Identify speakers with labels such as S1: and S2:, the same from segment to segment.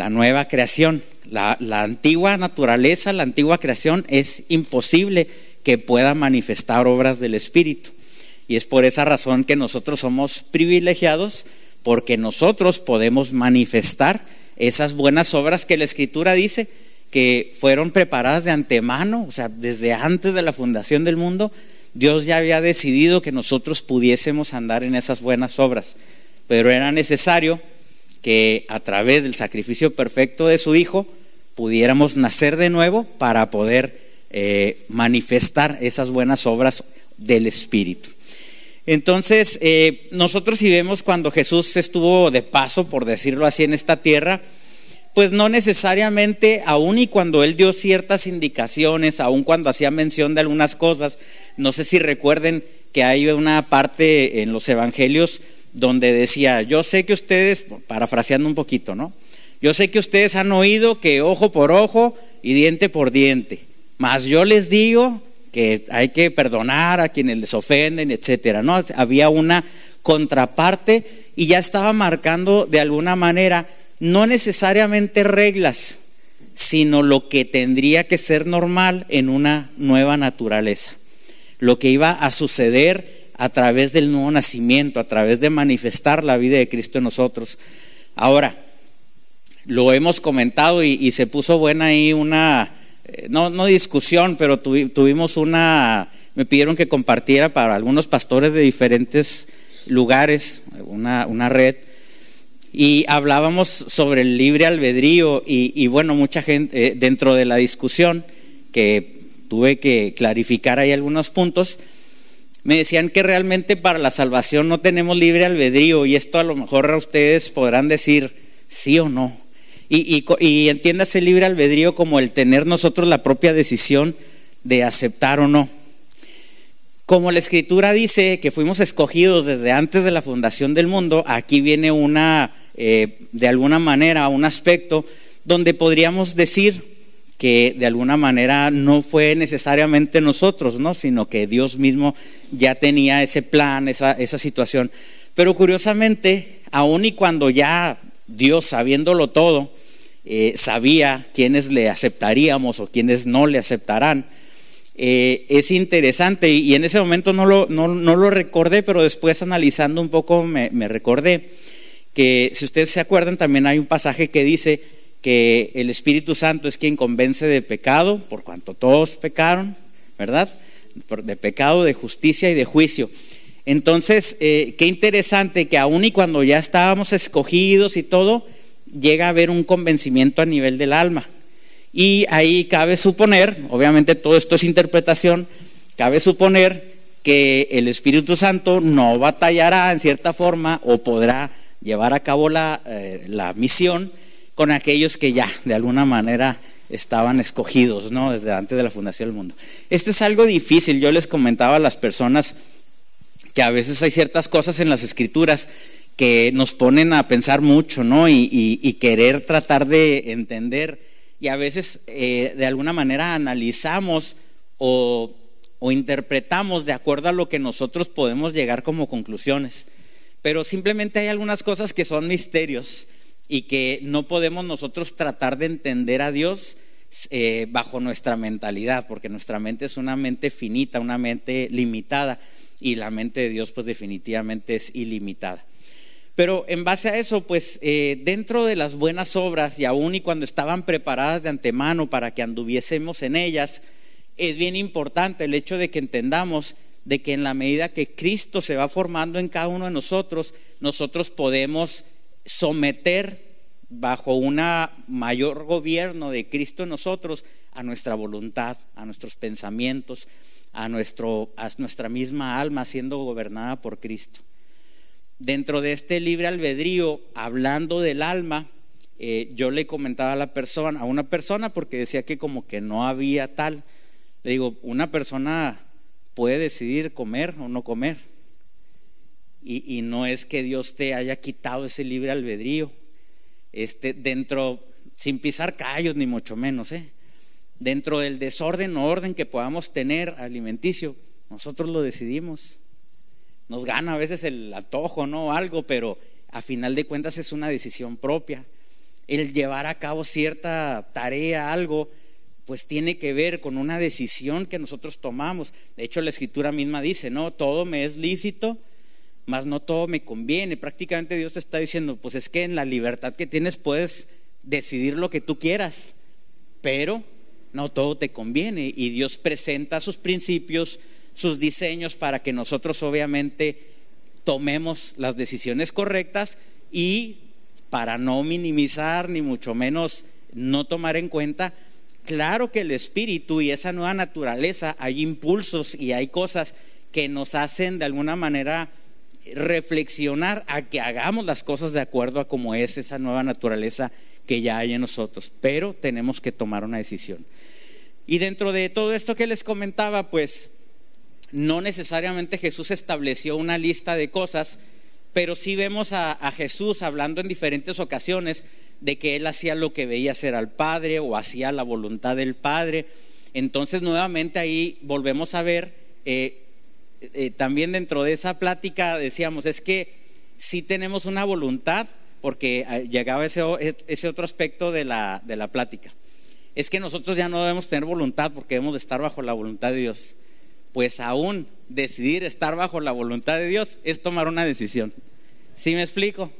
S1: la nueva creación. La, antigua naturaleza, la antigua creación es imposible que pueda manifestar obras del Espíritu. Y es por esa razón que nosotros somos privilegiados, porque nosotros podemos manifestar esas buenas obras que la Escritura dice que fueron preparadas de antemano, o sea, desde antes de la fundación del mundo, Dios ya había decidido que nosotros pudiésemos andar en esas buenas obras, pero era necesario que a través del sacrificio perfecto de su Hijo pudiéramos nacer de nuevo para poder eh, manifestar esas buenas obras del Espíritu. Entonces, eh, nosotros si vemos cuando Jesús estuvo de paso, por decirlo así, en esta tierra, pues no necesariamente, aun y cuando él dio ciertas indicaciones, aun cuando hacía mención de algunas cosas, no sé si recuerden que hay una parte en los evangelios donde decía, yo sé que ustedes, parafraseando un poquito, ¿no? Yo sé que ustedes han oído que ojo por ojo y diente por diente, mas yo les digo que hay que perdonar a quienes les ofenden, etcétera, ¿no? Había una contraparte y ya estaba marcando de alguna manera no necesariamente reglas, sino lo que tendría que ser normal en una nueva naturaleza. Lo que iba a suceder a través del nuevo nacimiento, a través de manifestar la vida de Cristo en nosotros. Ahora, lo hemos comentado y, se puso buena ahí una, eh, no, no discusión, pero tuvimos una, me pidieron que compartiera para algunos pastores de diferentes lugares, una, una red, y hablábamos sobre el libre albedrío y, bueno, mucha gente eh, dentro de la discusión que tuve que clarificar ahí algunos puntos, me decían que realmente para la salvación no tenemos libre albedrío y esto a lo mejor ustedes podrán decir sí o no. Y, y, entiéndase libre albedrío como el tener nosotros la propia decisión de aceptar o no. Como la escritura dice que fuimos escogidos desde antes de la fundación del mundo, aquí viene una eh, de alguna manera un aspecto donde podríamos decir que de alguna manera no fue necesariamente nosotros, ¿no? sino que Dios mismo ya tenía ese plan, esa, situación. Pero curiosamente, aun y cuando ya Dios, sabiéndolo todo, eh, sabía quiénes le aceptaríamos o quiénes no le aceptarán, eh, es interesante y, en ese momento no lo, no, lo, recordé, pero después analizando un poco me, me recordé que si ustedes se acuerdan, también hay un pasaje que dice que el Espíritu Santo es quien convence de pecado, por cuanto todos pecaron, ¿verdad? De pecado, de justicia y de juicio. Entonces, eh, qué interesante que aun y cuando ya estábamos escogidos y todo, llega a haber un convencimiento a nivel del alma. Y ahí cabe suponer, obviamente todo esto es interpretación, cabe suponer que el Espíritu Santo no batallará en cierta forma o podrá llevar a cabo la, eh, la misión con aquellos que ya de alguna manera estaban escogidos, ¿no? Desde antes de la fundación del mundo. Esto es algo difícil. Yo les comentaba a las personas que a veces hay ciertas cosas en las escrituras que nos ponen a pensar mucho, ¿no? Y, querer tratar de entender. Y a veces eh, de alguna manera analizamos o interpretamos de acuerdo a lo que nosotros podemos llegar como conclusiones pero simplemente hay algunas cosas que son misterios y que no podemos nosotros tratar de entender a Dios eh, bajo nuestra mentalidad, porque nuestra mente es una mente finita, una mente limitada, y la mente de Dios pues definitivamente es ilimitada. Pero en base a eso, pues eh, dentro de las buenas obras y aún y cuando estaban preparadas de antemano para que anduviésemos en ellas, es bien importante el hecho de que entendamos de que en la medida que Cristo se va formando en cada uno de nosotros, nosotros podemos someter bajo un mayor gobierno de Cristo en nosotros a nuestra voluntad, a nuestros pensamientos, a, nuestro, a nuestra misma alma siendo gobernada por Cristo. Dentro de este libre albedrío, hablando del alma, eh, yo le comentaba a la persona, a una persona, porque decía que como que no había tal. Le digo, una persona puede decidir comer o no comer. Y, no es que Dios te haya quitado ese libre albedrío. Este, dentro, sin pisar callos, ni mucho menos, ¿eh? dentro del desorden o orden que podamos tener alimenticio, nosotros lo decidimos. Nos gana a veces el antojo, ¿no? Algo, pero a final de cuentas es una decisión propia. el llevar a cabo cierta tarea, algo, pues tiene que ver con una decisión que nosotros tomamos. De hecho, la escritura misma dice, no, todo me es lícito, mas no todo me conviene. Prácticamente Dios te está diciendo, pues es que en la libertad que tienes puedes decidir lo que tú quieras, pero no todo te conviene. Y Dios presenta sus principios, sus diseños para que nosotros obviamente tomemos las decisiones correctas y para no minimizar ni mucho menos no tomar en cuenta, claro que el espíritu y esa nueva naturaleza, hay impulsos y hay cosas que nos hacen de alguna manera reflexionar a que hagamos las cosas de acuerdo a cómo es esa nueva naturaleza que ya hay en nosotros, pero tenemos que tomar una decisión. Y dentro de todo esto que les comentaba, pues no necesariamente Jesús estableció una lista de cosas, pero sí vemos a, Jesús hablando en diferentes ocasiones de que él hacía lo que veía hacer al Padre o hacía la voluntad del Padre. Entonces nuevamente ahí volvemos a ver, eh, eh, también dentro de esa plática decíamos, es que sí tenemos una voluntad, porque eh, llegaba ese, ese otro aspecto de la, de la plática. Es que nosotros ya no debemos tener voluntad porque debemos de estar bajo la voluntad de Dios pues aún decidir estar bajo la voluntad de Dios es tomar una decisión. ¿Sí me explico?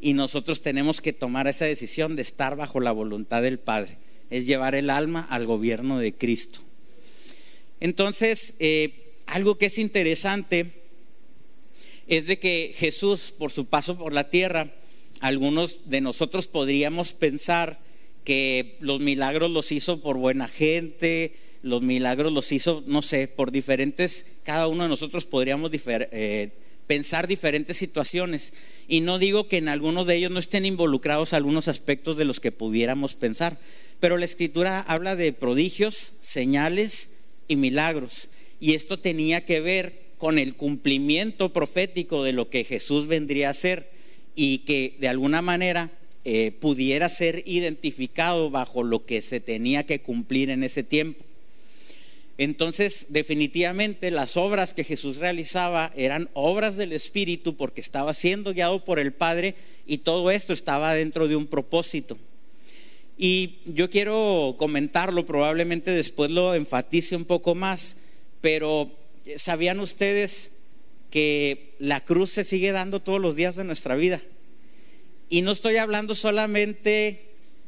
S1: Y nosotros tenemos que tomar esa decisión de estar bajo la voluntad del Padre. Es llevar el alma al gobierno de Cristo. Entonces, eh, algo que es interesante es de que Jesús, por su paso por la tierra, algunos de nosotros podríamos pensar que los milagros los hizo por buena gente, los milagros los hizo, no sé, por diferentes, cada uno de nosotros podríamos eh, pensar diferentes situaciones. Y no digo que en algunos de ellos no estén involucrados algunos aspectos de los que pudiéramos pensar, pero la escritura habla de prodigios, señales y milagros. Y esto tenía que ver con el cumplimiento profético de lo que Jesús vendría a hacer y que de alguna manera eh, pudiera ser identificado bajo lo que se tenía que cumplir en ese tiempo. Entonces, definitivamente las obras que Jesús realizaba eran obras del Espíritu porque estaba siendo guiado por el Padre y todo esto estaba dentro de un propósito. Y yo quiero comentarlo, probablemente después lo enfatice un poco más, pero ¿sabían ustedes que la cruz se sigue dando todos los días de nuestra vida? Y no estoy hablando solamente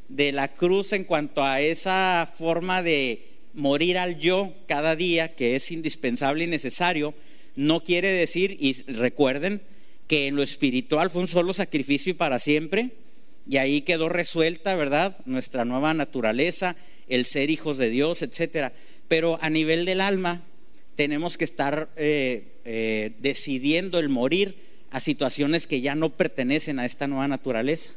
S1: de la cruz en cuanto a esa forma de morir al yo cada día, que es indispensable y necesario, no quiere decir, y recuerden, que en lo espiritual fue un solo sacrificio y para siempre, y ahí quedó resuelta, ¿verdad? Nuestra nueva naturaleza, el ser hijos de Dios, etcétera. Pero a nivel del alma, tenemos que estar eh, eh, decidiendo el morir a situaciones que ya no pertenecen a esta nueva naturaleza.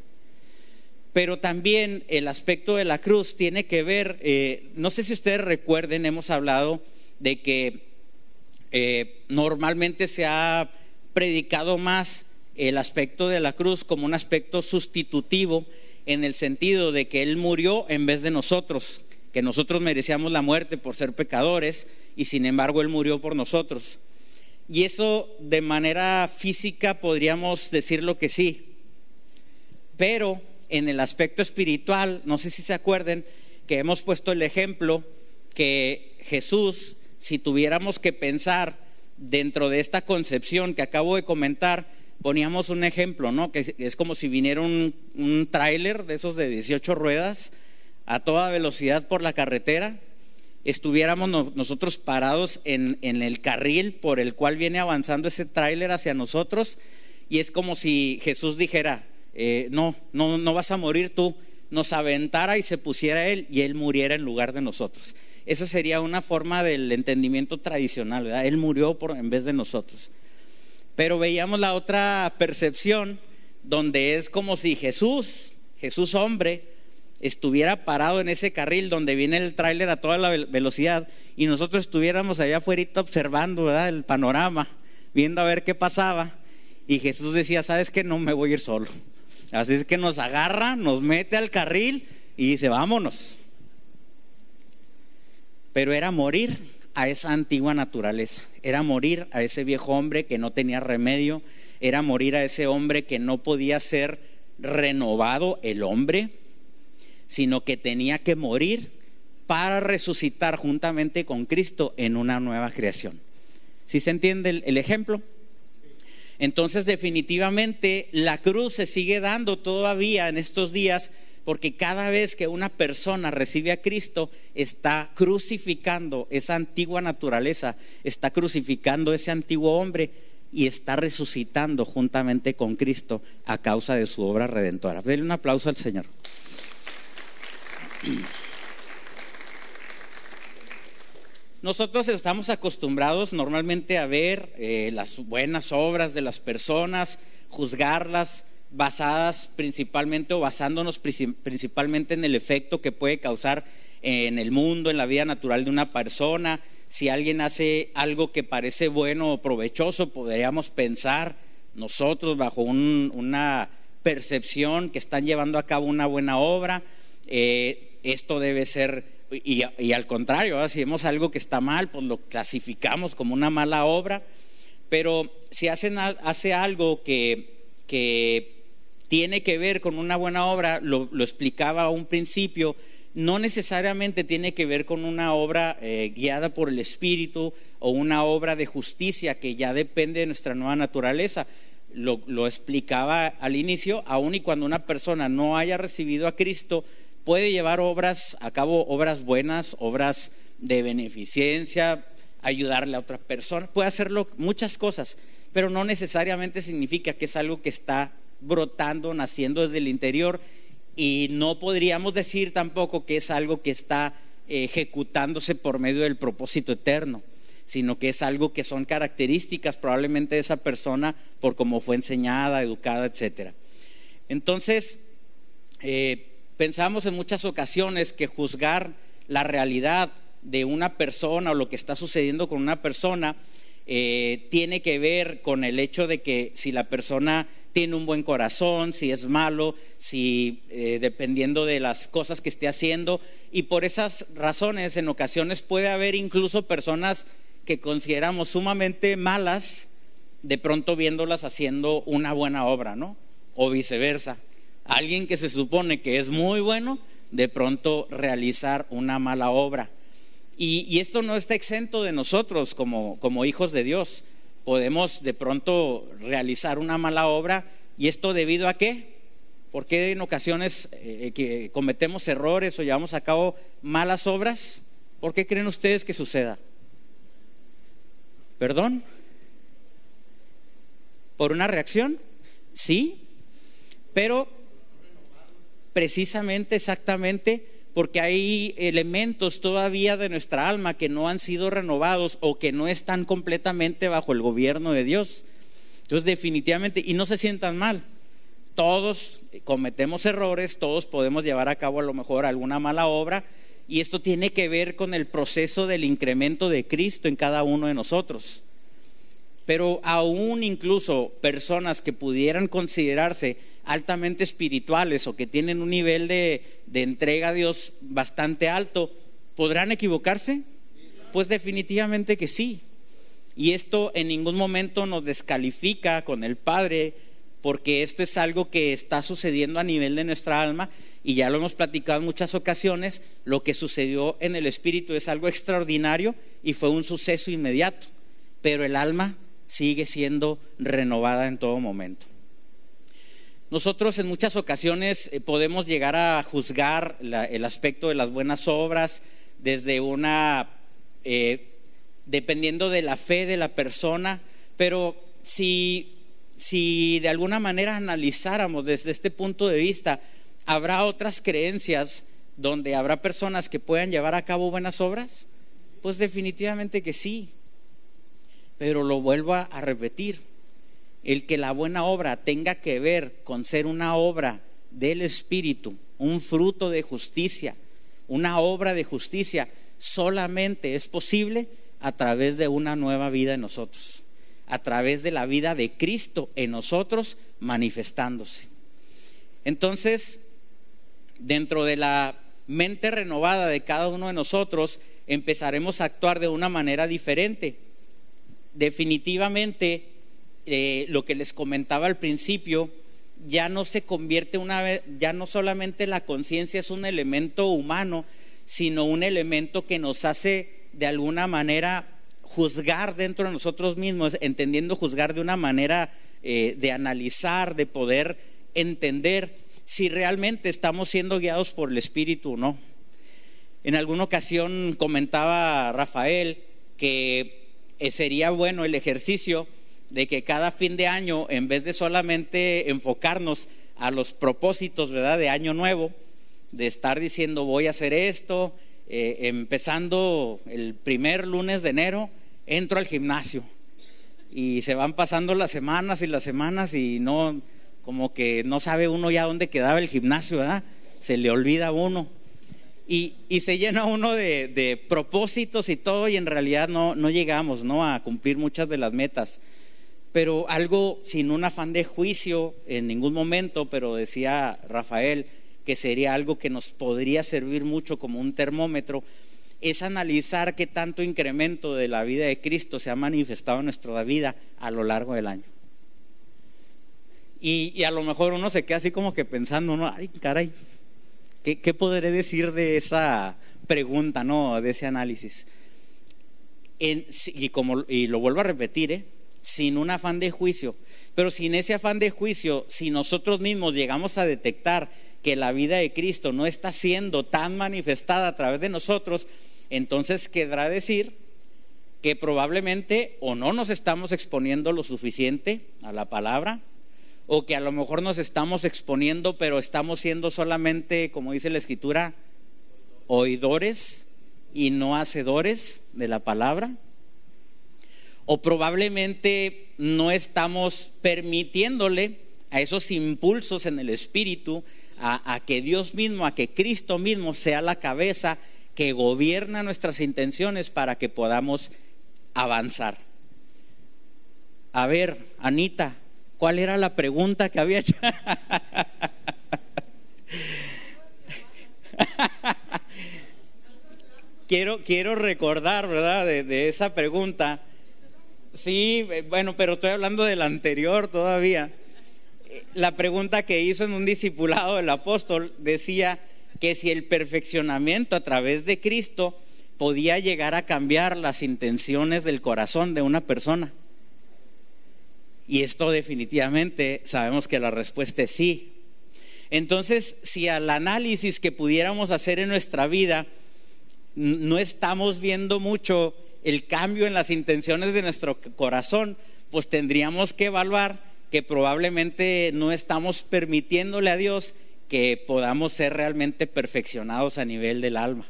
S1: Pero también el aspecto de la cruz tiene que ver, eh, no sé si ustedes recuerden, hemos hablado de que normalmente se ha predicado más el aspecto de la cruz como un aspecto sustitutivo en el sentido de que Él murió en vez de nosotros, que nosotros merecíamos la muerte por ser pecadores y sin embargo Él murió por nosotros. Y eso de manera física podríamos decirlo que sí, pero en el aspecto espiritual, no sé si se acuerden que hemos puesto el ejemplo que Jesús, si tuviéramos que pensar dentro de esta concepción que acabo de comentar, poníamos un ejemplo, ¿no? Que es como si viniera un, un tráiler de esos de 18 ruedas a toda velocidad por la carretera, estuviéramos nosotros parados en, el carril por el cual viene avanzando ese tráiler hacia nosotros, y es como si Jesús dijera, eh, no, no, no vas a morir tú, nos aventara y se pusiera él y él muriera en lugar de nosotros. Esa sería una forma del entendimiento tradicional, ¿verdad? Él murió por, en vez de nosotros. Pero veíamos la otra percepción donde es como si Jesús, Jesús hombre, estuviera parado en ese carril donde viene el tráiler a toda la velocidad y nosotros estuviéramos allá afuera observando el panorama, viendo a ver qué pasaba. Y Jesús decía, ¿sabes qué? No me voy a ir solo. Así es que nos agarra, nos mete al carril y dice, vámonos. Pero era morir a esa antigua naturaleza, era morir a ese viejo hombre que no tenía remedio, era morir a ese hombre que no podía ser renovado el hombre, sino que tenía que morir para resucitar juntamente con Cristo en una nueva creación. ¿Sí se entiende el, el ejemplo? Entonces definitivamente la cruz se sigue dando todavía en estos días porque cada vez que una persona recibe a Cristo está crucificando esa antigua naturaleza, está crucificando ese antiguo hombre y está resucitando juntamente con Cristo a causa de su obra redentora. Denle un aplauso al Señor. Nosotros estamos acostumbrados normalmente a ver eh, las buenas obras de las personas, juzgarlas basadas principalmente o basándonos principalmente en el efecto que puede causar en el mundo, en la vida natural de una persona. Si alguien hace algo que parece bueno o provechoso, podríamos pensar nosotros bajo una percepción que están llevando a cabo una buena obra. Eh, esto debe ser y, al contrario, si vemos algo que está mal, pues lo clasificamos como una mala obra. Pero si hacen, hace algo que, que tiene que ver con una buena obra, lo, explicaba a un principio, no necesariamente tiene que ver con una obra eh, guiada por el Espíritu o una obra de justicia que ya depende de nuestra nueva naturaleza. Lo, lo, explicaba al inicio, aun y cuando una persona no haya recibido a Cristo, puede llevar obras a cabo, obras buenas, obras de beneficencia, ayudarle a otra persona, puede hacerlo muchas cosas, pero no necesariamente significa que es algo que está brotando, naciendo desde el interior y no podríamos decir tampoco que es algo que está ejecutándose por medio del propósito eterno, sino que es algo que son características probablemente de esa persona por cómo fue enseñada, educada, etc. Entonces, eh, Pensamos en muchas ocasiones que juzgar la realidad de una persona o lo que está sucediendo con una persona eh, tiene que ver con el hecho de que si la persona tiene un buen corazón, si es malo, si eh, dependiendo de las cosas que esté haciendo. Y por esas razones en ocasiones puede haber incluso personas que consideramos sumamente malas, de pronto viéndolas haciendo una buena obra, ¿no? O viceversa alguien que se supone que es muy bueno, de pronto realizar una mala obra. Y, esto no está exento de nosotros como, hijos de Dios. Podemos de pronto realizar una mala obra y esto debido a qué? Porque en ocasiones eh, cometemos errores o llevamos a cabo malas obras? ¿Por qué creen ustedes que suceda? ¿Perdón? ¿Por una reacción? Sí, pero precisamente, exactamente, porque hay elementos todavía de nuestra alma que no han sido renovados o que no están completamente bajo el gobierno de Dios. Entonces, definitivamente, y no se sientan mal, todos cometemos errores, todos podemos llevar a cabo a lo mejor alguna mala obra, y esto tiene que ver con el proceso del incremento de Cristo en cada uno de nosotros. Pero aún incluso personas que pudieran considerarse altamente espirituales o que tienen un nivel de, entrega a Dios bastante alto, ¿podrán equivocarse? Pues definitivamente que sí. Y esto en ningún momento nos descalifica con el Padre, porque esto es algo que está sucediendo a nivel de nuestra alma y ya lo hemos platicado en muchas ocasiones, lo que sucedió en el Espíritu es algo extraordinario y fue un suceso inmediato, pero el alma sigue siendo renovada en todo momento. Nosotros en muchas ocasiones eh, podemos llegar a juzgar el aspecto de las buenas obras desde una, eh, dependiendo de la fe de la persona, pero si, si de alguna manera analizáramos desde este punto de vista, ¿habrá otras creencias donde habrá personas que puedan llevar a cabo buenas obras? Pues definitivamente que sí. Pero lo vuelvo a repetir, el que la buena obra tenga que ver con ser una obra del Espíritu, un fruto de justicia, una obra de justicia, solamente es posible a través de una nueva vida en nosotros, a través de la vida de Cristo en nosotros manifestándose. Entonces, dentro de la mente renovada de cada uno de nosotros, empezaremos a actuar de una manera diferente definitivamente eh, lo que les comentaba al principio ya no se convierte una vez, ya no solamente la conciencia es un elemento humano, sino un elemento que nos hace de alguna manera juzgar dentro de nosotros mismos, entendiendo juzgar de una manera eh, de analizar, de poder entender si realmente estamos siendo guiados por el Espíritu o no. En alguna ocasión comentaba Rafael que sería bueno el ejercicio de que cada fin de año, en vez de solamente enfocarnos a los propósitos, de año nuevo, de estar diciendo voy a hacer esto, eh, empezando el primer lunes de enero, entro al gimnasio y se van pasando las semanas y las semanas y no, como que no sabe uno ya dónde quedaba el gimnasio. Se le olvida a uno. Y, se llena uno de, propósitos y todo y en realidad no, no llegamos ¿no? a cumplir muchas de las metas. Pero algo sin un afán de juicio en ningún momento, pero decía Rafael que sería algo que nos podría servir mucho como un termómetro, es analizar qué tanto incremento de la vida de Cristo se ha manifestado en nuestra vida a lo largo del año. Y, a lo mejor uno se queda así como que pensando, ¿no? Ay, caray, ¿qué, podré decir de esa pregunta, ¿no? De ese análisis. y, como, y lo vuelvo a repetir, ¿eh? sin un afán de juicio. Pero sin ese afán de juicio, si nosotros mismos llegamos a detectar que la vida de Cristo no está siendo tan manifestada a través de nosotros, entonces quedará decir que probablemente o no nos estamos exponiendo lo suficiente a la palabra, o que a lo mejor nos estamos exponiendo, pero estamos siendo solamente, como dice la escritura, oidores y no hacedores de la palabra. O probablemente no estamos permitiéndole a esos impulsos en el espíritu, a, que Dios mismo, a que Cristo mismo sea la cabeza que gobierna nuestras intenciones para que podamos avanzar. A ver, Anita, ¿cuál era la pregunta que había hecho? quiero, quiero recordar, ¿verdad? De, esa pregunta. Sí, bueno, pero estoy hablando del anterior todavía. La pregunta que hizo en un discipulado el apóstol decía, que si el perfeccionamiento a través de Cristo podía llegar a cambiar las intenciones del corazón de una persona. Y esto definitivamente sabemos que la respuesta es sí. Entonces, si al análisis que pudiéramos hacer en nuestra vida no estamos viendo mucho el cambio en las intenciones de nuestro corazón, pues tendríamos que evaluar que probablemente no estamos permitiéndole a Dios que podamos ser realmente perfeccionados a nivel del alma.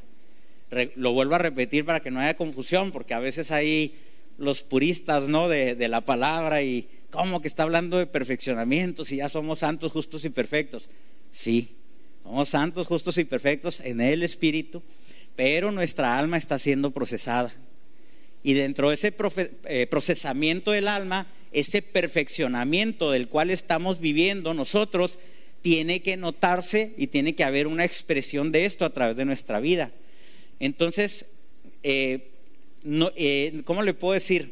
S1: lo vuelvo a repetir para que no haya confusión, porque a veces hay los puristas ¿no? de, de la palabra y cómo que está hablando de perfeccionamiento si ya somos santos, justos y perfectos. Sí, somos santos, justos y perfectos en el Espíritu, pero nuestra alma está siendo procesada. Y dentro de ese eh, procesamiento del alma, ese perfeccionamiento del cual estamos viviendo nosotros, tiene que notarse y tiene que haber una expresión de esto a través de nuestra vida. Entonces, eh, eh, ¿cómo le puedo decir?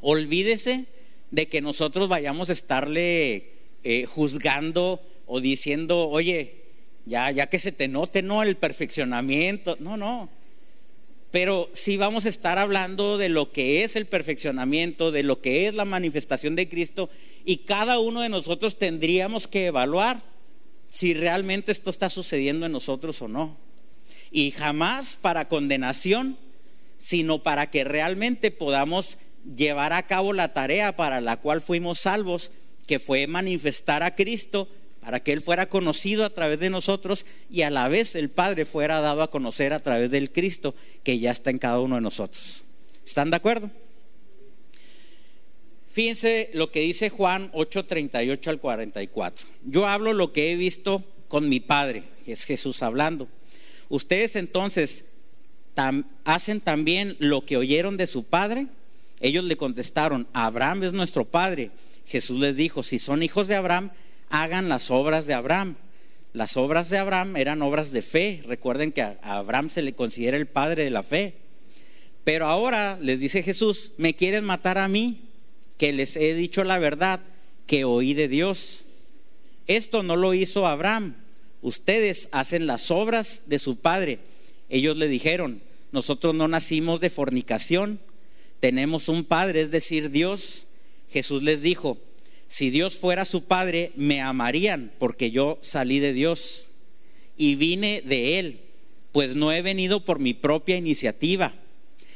S1: Olvídese de que nosotros vayamos a estarle eh, juzgando o diciendo, oye, ya, ya que se te note, no, el perfeccionamiento. No, no. Pero sí vamos a estar hablando de lo que es el perfeccionamiento, de lo que es la manifestación de Cristo y cada uno de nosotros tendríamos que evaluar si realmente esto está sucediendo en nosotros o no. Y jamás para condenación, sino para que realmente podamos llevar a cabo la tarea para la cual fuimos salvos, que fue manifestar a Cristo para que Él fuera conocido a través de nosotros y a la vez el Padre fuera dado a conocer a través del Cristo que ya está en cada uno de nosotros. ¿Están de acuerdo? Fíjense lo que dice Juan 8:38 al 44. Yo hablo lo que he visto con mi Padre, que es Jesús hablando. Ustedes entonces hacen también lo que oyeron de su Padre. Ellos le contestaron, Abraham es nuestro Padre. Jesús les dijo, si son hijos de Abraham, hagan las obras de Abraham. Las obras de Abraham eran obras de fe. Recuerden que a Abraham se le considera el padre de la fe. Pero ahora les dice Jesús, me quieren matar a mí, que les he dicho la verdad que oí de Dios. Esto no lo hizo Abraham. Ustedes hacen las obras de su padre. Ellos le dijeron, nosotros no nacimos de fornicación, tenemos un padre, es decir, Dios. Jesús les dijo, si Dios fuera su padre, me amarían porque yo salí de Dios y vine de Él, pues no he venido por mi propia iniciativa,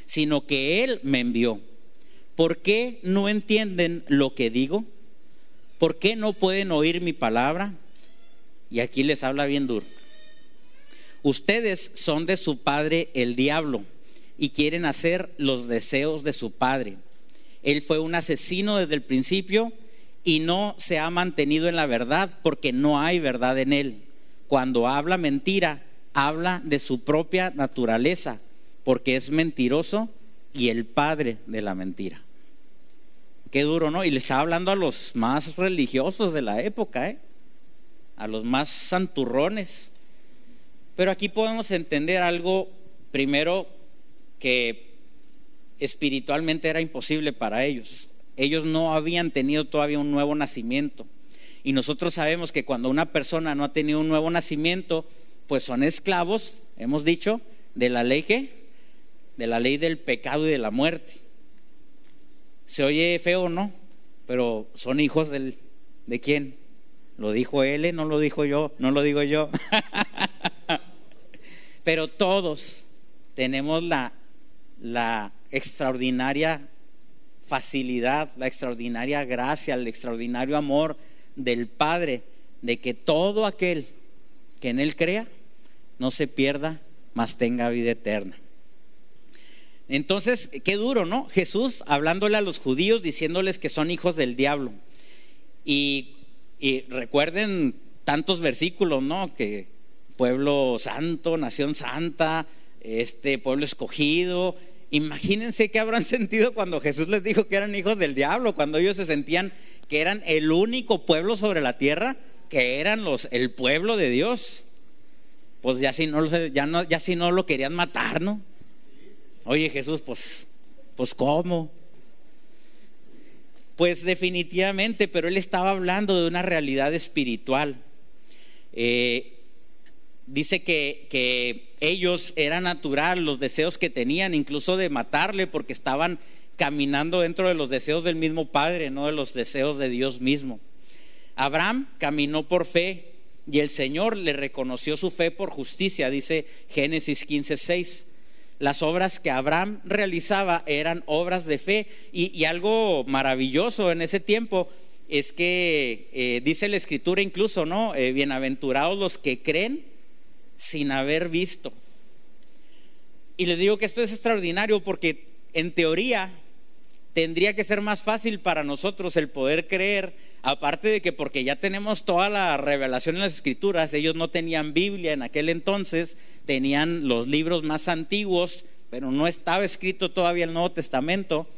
S1: sino que Él me envió. ¿Por qué no entienden lo que digo? ¿Por qué no pueden oír mi palabra? Y aquí les habla bien duro. Ustedes son de su padre el diablo y quieren hacer los deseos de su padre. Él fue un asesino desde el principio y no se ha mantenido en la verdad porque no hay verdad en él. Cuando habla mentira, habla de su propia naturaleza porque es mentiroso y el padre de la mentira. Qué duro, ¿no? Y le estaba hablando a los más religiosos de la época, ¿eh? A los más santurrones. Pero aquí podemos entender algo, primero, que espiritualmente era imposible para ellos. Ellos no habían tenido todavía un nuevo nacimiento. Y nosotros sabemos que cuando una persona no ha tenido un nuevo nacimiento, pues son esclavos, hemos dicho, de la ley que, de la ley del pecado y de la muerte. Se oye feo, ¿no? Pero son hijos del, de quién? Lo dijo él, no lo dijo yo, no lo digo yo. Pero todos tenemos la, la extraordinaria facilidad, la extraordinaria gracia, el extraordinario amor del Padre, de que todo aquel que en Él crea no se pierda, mas tenga vida eterna. Entonces, qué duro, ¿no? Jesús hablándole a los judíos, diciéndoles que son hijos del diablo. Y, recuerden tantos versículos, ¿no? Que pueblo santo, nación santa, este pueblo escogido. Imagínense qué habrán sentido cuando Jesús les dijo que eran hijos del diablo, cuando ellos se sentían que eran el único pueblo sobre la tierra, que eran los el pueblo de Dios. Pues ya si no, ya si no lo querían matar, ¿no? Oye Jesús, pues, pues ¿cómo? Pues definitivamente, pero él estaba hablando de una realidad espiritual. Eh, dice que, que, ellos era natural los deseos que tenían, incluso de matarle, porque estaban caminando dentro de los deseos del mismo Padre, no de los deseos de Dios mismo. Abraham caminó por fe y el Señor le reconoció su fe por justicia, dice Génesis 15, 6 las obras que Abraham realizaba eran obras de fe. Y, algo maravilloso en ese tiempo es que eh, dice la escritura incluso, ¿no? Eh, bienaventurados los que creen sin haber visto. Y les digo que esto es extraordinario porque en teoría tendría que ser más fácil para nosotros el poder creer, aparte de que porque ya tenemos toda la revelación en las escrituras, ellos no tenían Biblia en aquel entonces, tenían los libros más antiguos, pero no estaba escrito todavía el Nuevo Testamento,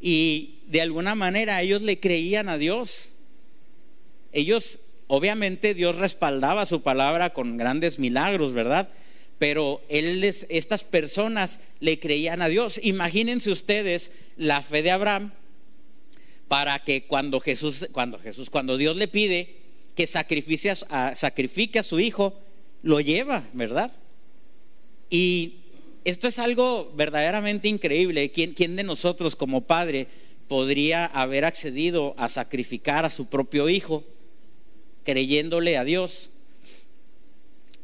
S1: y de alguna manera ellos le creían a Dios. Ellos, obviamente Dios respaldaba su palabra con grandes milagros, ¿verdad? pero él estas personas le creían a Dios. Imagínense ustedes la fe de Abraham para que cuando Jesús, cuando Jesús, cuando Dios le pide que sacrifique a, sacrifique a su hijo, lo lleva, ¿verdad? Y esto es algo verdaderamente increíble. ¿Quién, ¿Quién de nosotros como padre podría haber accedido a sacrificar a su propio hijo creyéndole a Dios?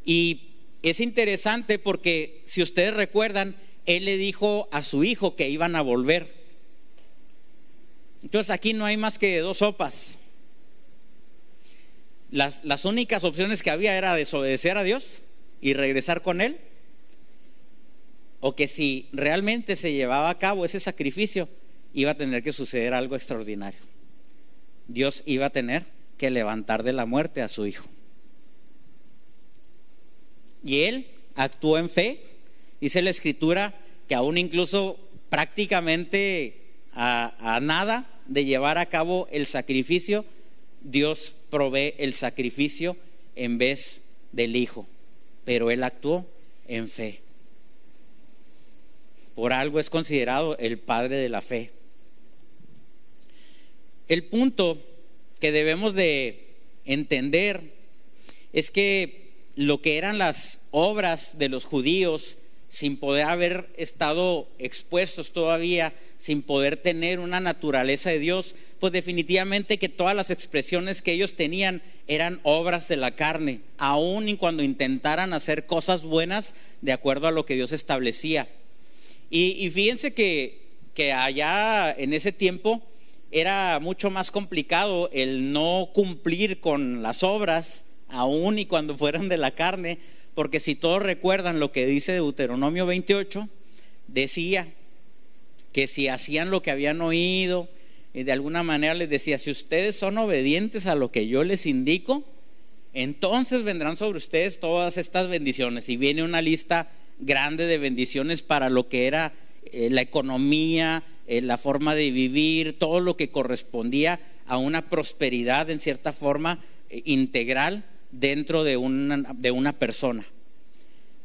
S1: Y es interesante porque si ustedes recuerdan, él le dijo a su hijo que iban a volver. Entonces aquí no hay más que dos sopas. Las, las únicas opciones que había era desobedecer a Dios y regresar con Él. O que si realmente se llevaba a cabo ese sacrificio, iba a tener que suceder algo extraordinario. Dios iba a tener que levantar de la muerte a su hijo. Y él actuó en fe. Dice la escritura que aún incluso prácticamente a, nada de llevar a cabo el sacrificio, Dios provee el sacrificio en vez del Hijo. Pero él actuó en fe. Por algo es considerado el padre de la fe. El punto que debemos de entender es que lo que eran las obras de los judíos, sin poder haber estado expuestos todavía, sin poder tener una naturaleza de Dios, pues definitivamente que todas las expresiones que ellos tenían eran obras de la carne, aun y cuando intentaran hacer cosas buenas de acuerdo a lo que Dios establecía. Y, fíjense que, que allá en ese tiempo era mucho más complicado el no cumplir con las obras, aun y cuando fueran de la carne, porque si todos recuerdan lo que dice Deuteronomio 28, decía que si hacían lo que habían oído, y de alguna manera les decía, si ustedes son obedientes a lo que yo les indico, entonces vendrán sobre ustedes todas estas bendiciones. Y viene una lista grande de bendiciones para lo que era eh, la economía, eh, la forma de vivir, todo lo que correspondía a una prosperidad en cierta forma eh, integral dentro de una, de una persona.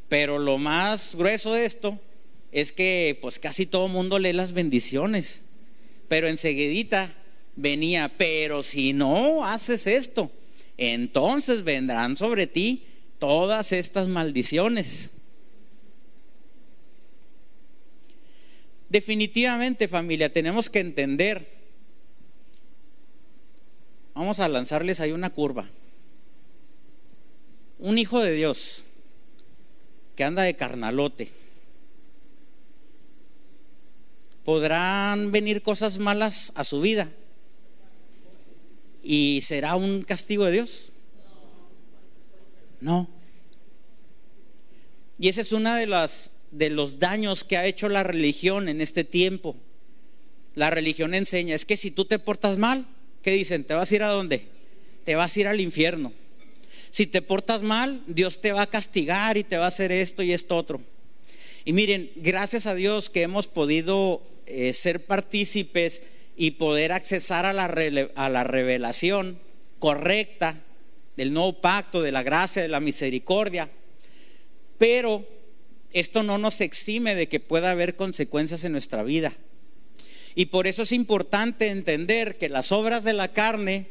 S1: Pero lo más grueso de esto es que pues casi todo mundo lee las bendiciones, pero enseguidita venía, pero si no haces esto, entonces vendrán sobre ti todas estas maldiciones. Definitivamente familia, tenemos que entender, vamos a lanzarles ahí una curva un hijo de Dios que anda de carnalote, podrán venir cosas malas a su vida y será un castigo de Dios. No. Y ese es uno de las de los daños que ha hecho la religión en este tiempo. La religión enseña, es que si tú te portas mal, ¿qué dicen? ¿Te vas a ir a dónde? Te vas a ir al infierno. Si te portas mal, Dios te va a castigar y te va a hacer esto y esto otro. Y miren, gracias a Dios que hemos podido eh, ser partícipes y poder accesar a la, a la revelación correcta del nuevo pacto, de la gracia, de la misericordia. Pero esto no nos exime de que pueda haber consecuencias en nuestra vida. Y por eso es importante entender que las obras de la carne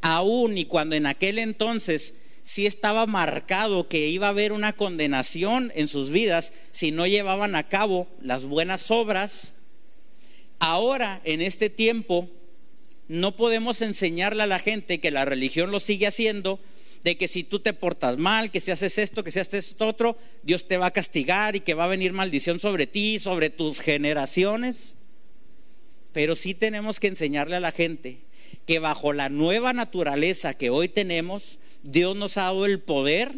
S1: aún y cuando en aquel entonces sí estaba marcado que iba a haber una condenación en sus vidas si no llevaban a cabo las buenas obras, ahora en este tiempo no podemos enseñarle a la gente que la religión lo sigue haciendo, de que si tú te portas mal, que si haces esto, que si haces esto otro, Dios te va a castigar y que va a venir maldición sobre ti, sobre tus generaciones. Pero sí tenemos que enseñarle a la gente que bajo la nueva naturaleza que hoy tenemos, Dios nos ha dado el poder,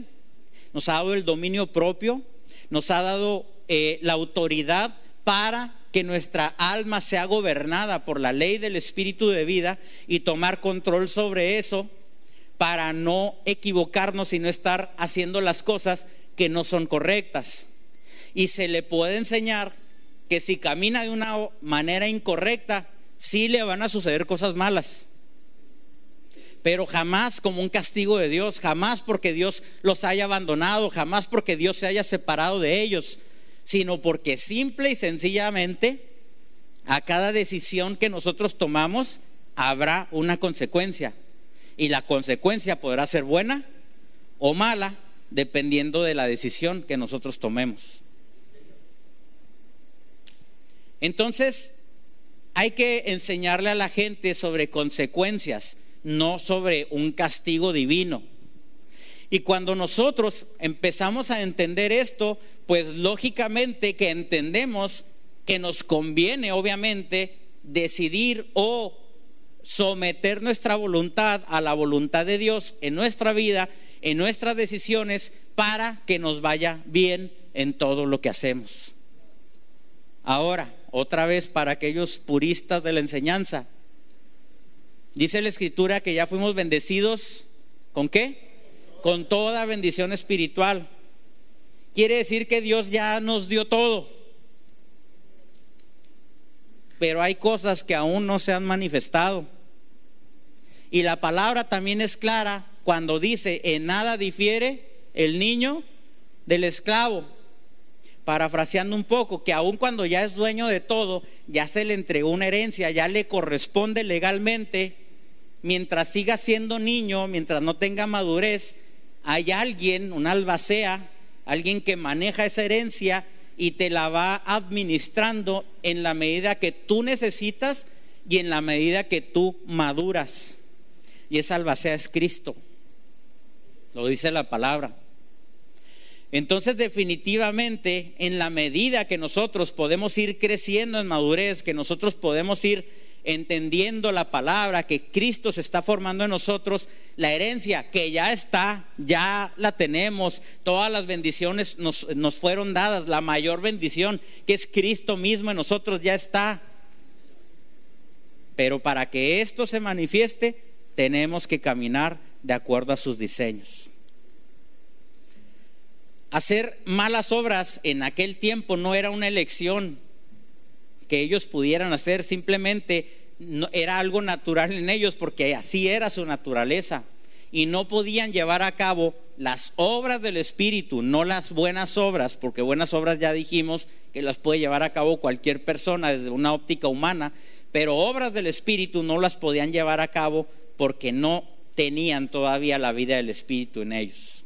S1: nos ha dado el dominio propio, nos ha dado eh, la autoridad para que nuestra alma sea gobernada por la ley del espíritu de vida y tomar control sobre eso para no equivocarnos y no estar haciendo las cosas que no son correctas. Y se le puede enseñar que si camina de una manera incorrecta, sí le van a suceder cosas malas pero jamás como un castigo de Dios, jamás porque Dios los haya abandonado, jamás porque Dios se haya separado de ellos, sino porque simple y sencillamente a cada decisión que nosotros tomamos habrá una consecuencia. Y la consecuencia podrá ser buena o mala, dependiendo de la decisión que nosotros tomemos. Entonces, hay que enseñarle a la gente sobre consecuencias no sobre un castigo divino. Y cuando nosotros empezamos a entender esto, pues lógicamente que entendemos que nos conviene, obviamente, decidir o someter nuestra voluntad a la voluntad de Dios en nuestra vida, en nuestras decisiones, para que nos vaya bien en todo lo que hacemos. Ahora, otra vez para aquellos puristas de la enseñanza, Dice la escritura que ya fuimos bendecidos con qué? Con toda bendición espiritual. Quiere decir que Dios ya nos dio todo. Pero hay cosas que aún no se han manifestado. Y la palabra también es clara cuando dice, en nada difiere el niño del esclavo. Parafraseando un poco, que aun cuando ya es dueño de todo, ya se le entregó una herencia, ya le corresponde legalmente mientras siga siendo niño, mientras no tenga madurez, hay alguien, un albacea, alguien que maneja esa herencia y te la va administrando en la medida que tú necesitas y en la medida que tú maduras. Y esa albacea es Cristo. Lo dice la palabra. Entonces definitivamente en la medida que nosotros podemos ir creciendo en madurez, que nosotros podemos ir entendiendo la palabra, que Cristo se está formando en nosotros, la herencia que ya está, ya la tenemos, todas las bendiciones nos, fueron dadas, la mayor bendición que es Cristo mismo en nosotros ya está. Pero para que esto se manifieste, tenemos que caminar de acuerdo a sus diseños. Hacer malas obras en aquel tiempo no era una elección que ellos pudieran hacer, simplemente era algo natural en ellos porque así era su naturaleza. Y no podían llevar a cabo las obras del Espíritu, no las buenas obras, porque buenas obras ya dijimos que las puede llevar a cabo cualquier persona desde una óptica humana, pero obras del Espíritu no las podían llevar a cabo porque no tenían todavía la vida del Espíritu en ellos.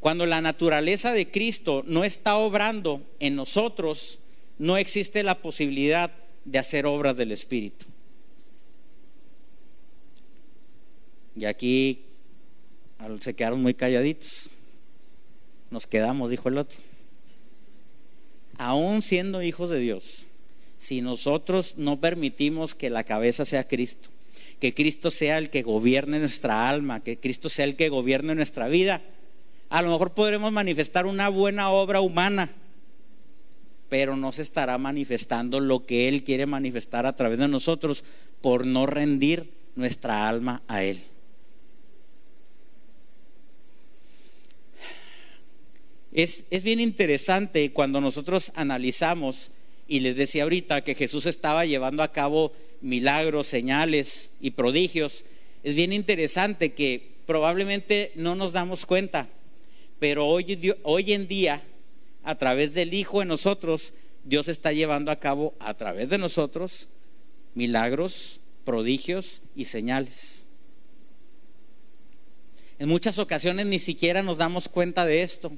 S1: Cuando la naturaleza de Cristo no está obrando en nosotros, no existe la posibilidad de hacer obras del Espíritu. Y aquí se quedaron muy calladitos. Nos quedamos, dijo el otro. Aún siendo hijos de Dios, si nosotros no permitimos que la cabeza sea Cristo, que Cristo sea el que gobierne nuestra alma, que Cristo sea el que gobierne nuestra vida, a lo mejor podremos manifestar una buena obra humana, pero no se estará manifestando lo que Él quiere manifestar a través de nosotros por no rendir nuestra alma a Él. Es, es, bien interesante cuando nosotros analizamos, y les decía ahorita que Jesús estaba llevando a cabo milagros, señales y prodigios, es bien interesante que probablemente no nos damos cuenta, pero hoy, hoy en día, a través del Hijo en nosotros, Dios está llevando a cabo a través de nosotros milagros, prodigios y señales. En muchas ocasiones ni siquiera nos damos cuenta de esto.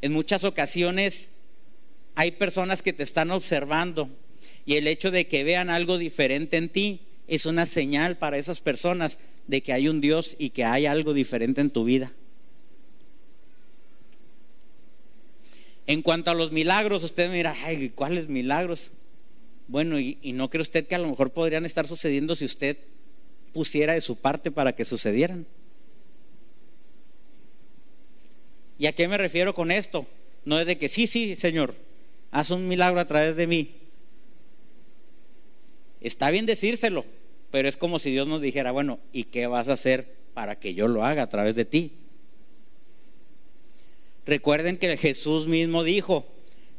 S1: En muchas ocasiones hay personas que te están observando y el hecho de que vean algo diferente en ti es una señal para esas personas de que hay un Dios y que hay algo diferente en tu vida. En cuanto a los milagros, usted mira, ay, ¿cuáles milagros? Bueno, y, no cree usted que a lo mejor podrían estar sucediendo si usted pusiera de su parte para que sucedieran. ¿Y a qué me refiero con esto? No es de que sí, sí, Señor, haz un milagro a través de mí. Está bien decírselo, pero es como si Dios nos dijera, bueno, ¿y qué vas a hacer para que yo lo haga a través de ti? Recuerden que Jesús mismo dijo,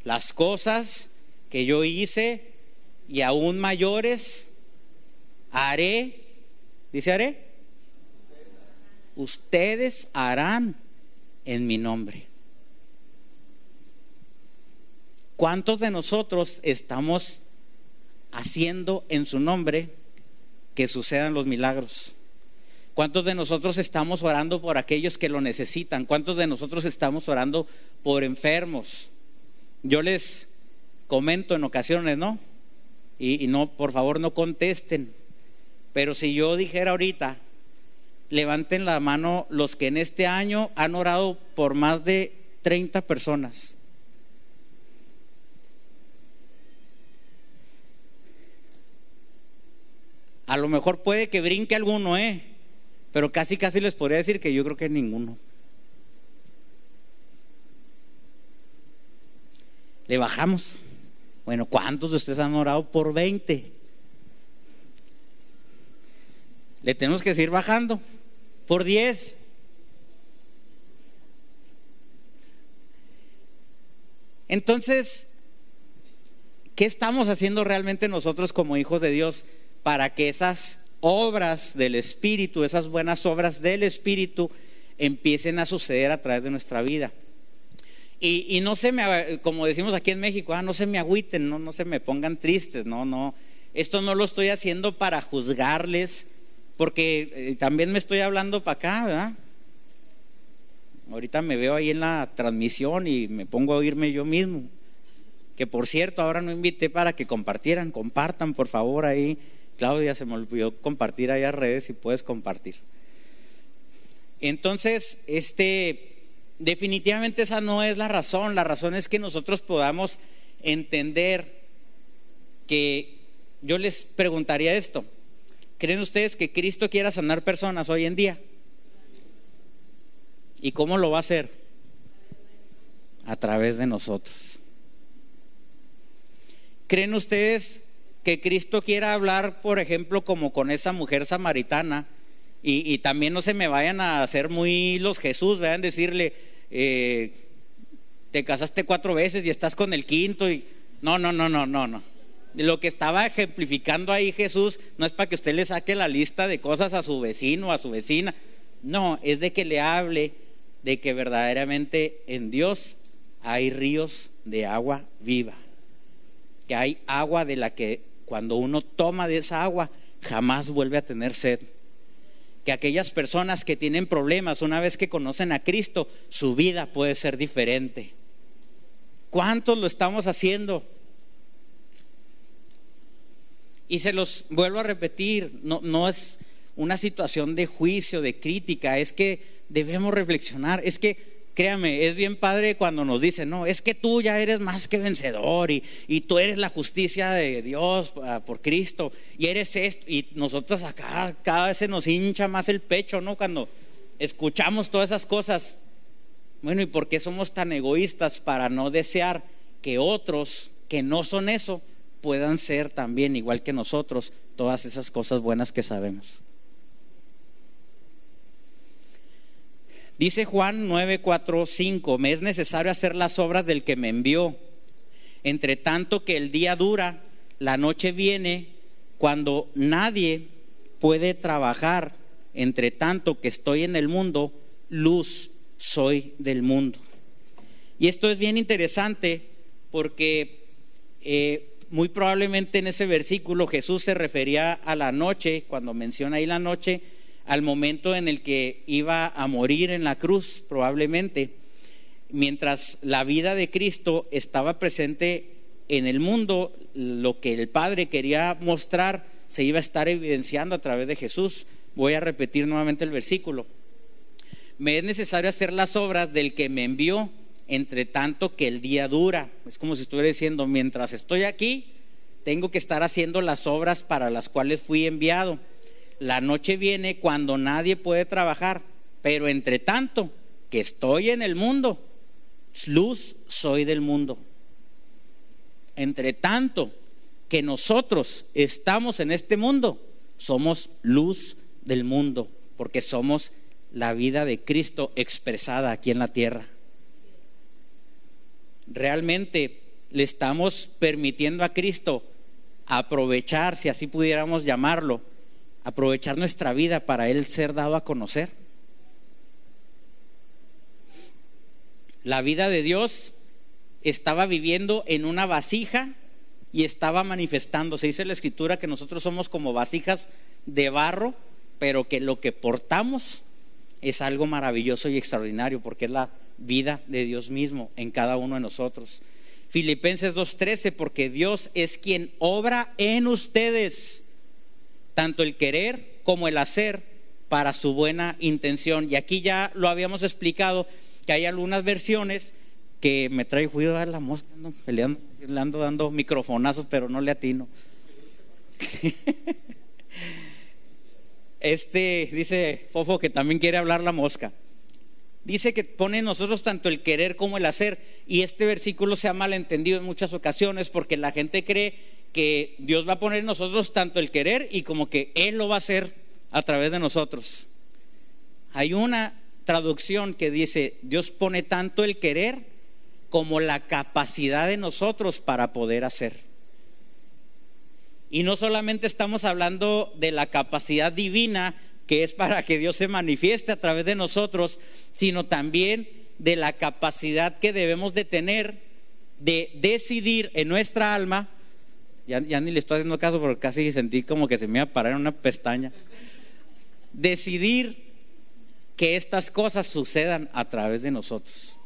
S1: las cosas que yo hice y aún mayores haré, dice haré, ustedes harán en mi nombre. ¿Cuántos de nosotros estamos haciendo en su nombre que sucedan los milagros? ¿Cuántos de nosotros estamos orando por aquellos que lo necesitan? ¿Cuántos de nosotros estamos orando por enfermos? Yo les comento en ocasiones, ¿no? Y, no, por favor, no contesten. Pero si yo dijera ahorita, levanten la mano los que en este año han orado por más de 30 personas. A lo mejor puede que brinque alguno, ¿eh? Pero casi, casi les podría decir que yo creo que ninguno. Le bajamos. Bueno, ¿cuántos de ustedes han orado por 20? Le tenemos que seguir bajando por 10. Entonces, ¿qué estamos haciendo realmente nosotros como hijos de Dios para que esas obras del Espíritu, esas buenas obras del Espíritu, empiecen a suceder a través de nuestra vida. Y, no se me, como decimos aquí en México, ah, no se me agüiten, no, no se me pongan tristes, no, no. Esto no lo estoy haciendo para juzgarles, porque eh, también me estoy hablando para acá, ¿verdad? Ahorita me veo ahí en la transmisión y me pongo a oírme yo mismo. Que por cierto, ahora no invité para que compartieran, compartan por favor ahí. Claudia, se me olvidó compartir ahí a redes si puedes compartir. Entonces, este, definitivamente esa no es la razón. La razón es que nosotros podamos entender que yo les preguntaría esto. ¿Creen ustedes que Cristo quiera sanar personas hoy en día? ¿Y cómo lo va a hacer? A través de nosotros. ¿Creen ustedes que Cristo quiera hablar, por ejemplo, como con esa mujer samaritana? Y, también no se me vayan a hacer muy los Jesús, vean decirle, eh, te casaste cuatro veces y estás con el quinto y no, no, no, no, no, no. Lo que estaba ejemplificando ahí Jesús no es para que usted le saque la lista de cosas a su vecino, a su vecina. No, es de que le hable de que verdaderamente en Dios hay ríos de agua viva. Que hay agua de la que cuando uno toma de esa agua jamás vuelve a tener sed. Que aquellas personas que tienen problemas, una vez que conocen a Cristo, su vida puede ser diferente. ¿Cuántos lo estamos haciendo? Y se los vuelvo a repetir, no, no es una situación de juicio, de crítica, es que debemos reflexionar, es que créame, es bien padre cuando nos dicen, no, es que tú ya eres más que vencedor y, y tú eres la justicia de Dios ah, por Cristo y eres esto, y nosotros acá cada vez se nos hincha más el pecho, ¿no? Cuando escuchamos todas esas cosas. Bueno, ¿y por qué somos tan egoístas para no desear que otros que no son eso puedan ser también, igual que nosotros, todas esas cosas buenas que sabemos? Dice Juan 9, 4, 5, me es necesario hacer las obras del que me envió. Entre tanto que el día dura, la noche viene, cuando nadie puede trabajar, entre tanto que estoy en el mundo, luz soy del mundo. Y esto es bien interesante porque eh, muy probablemente en ese versículo Jesús se refería a la noche, cuando menciona ahí la noche, al momento en el que iba a morir en la cruz, probablemente, mientras la vida de Cristo estaba presente en el mundo, lo que el Padre quería mostrar se iba a estar evidenciando a través de Jesús. Voy a repetir nuevamente el versículo. Me es necesario hacer las obras del que me envió, entre tanto que el día dura. Es como si estuviera diciendo, mientras estoy aquí, tengo que estar haciendo las obras para las cuales fui enviado la noche viene cuando nadie puede trabajar, pero entre tanto que estoy en el mundo, luz soy del mundo. Entre tanto que nosotros estamos en este mundo, somos luz del mundo, porque somos la vida de Cristo expresada aquí en la tierra. Realmente le estamos permitiendo a Cristo aprovechar, si así pudiéramos llamarlo, aprovechar nuestra vida para Él ser dado a conocer. La vida de Dios estaba viviendo en una vasija y estaba manifestando. Se dice la escritura que nosotros somos como vasijas de barro, pero que lo que portamos es algo maravilloso y extraordinario porque es la vida de Dios mismo en cada uno de nosotros. Filipenses 2.13, porque Dios es quien obra en ustedes tanto el querer como el hacer para su buena intención. Y aquí ya lo habíamos explicado, que hay algunas versiones que me trae juicio a la mosca, le ando dando microfonazos, pero no le atino. Este dice Fofo que también quiere hablar la mosca. Dice que pone nosotros tanto el querer como el hacer. Y este versículo se ha malentendido en muchas ocasiones porque la gente cree que Dios va a poner en nosotros tanto el querer y como que Él lo va a hacer a través de nosotros. Hay una traducción que dice, Dios pone tanto el querer como la capacidad de nosotros para poder hacer. Y no solamente estamos hablando de la capacidad divina que es para que Dios se manifieste a través de nosotros, sino también de la capacidad que debemos de tener de decidir en nuestra alma ya, ni le estoy haciendo caso porque casi sentí como que se me iba a parar en una pestaña. decidir que estas cosas sucedan a través de nosotros.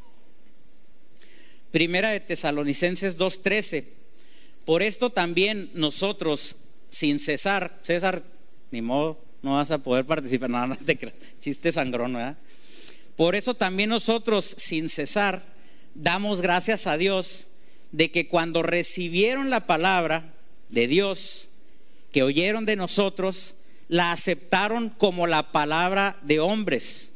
S1: Primera de Tesalonicenses 2:13. Por esto también nosotros, sin cesar, César, ni modo, no vas a poder participar, nada, no, te chiste sangrón, ¿verdad? Por eso también nosotros, sin cesar, damos gracias a Dios de que cuando recibieron la palabra de Dios, que oyeron de nosotros, la aceptaron como la palabra de hombres,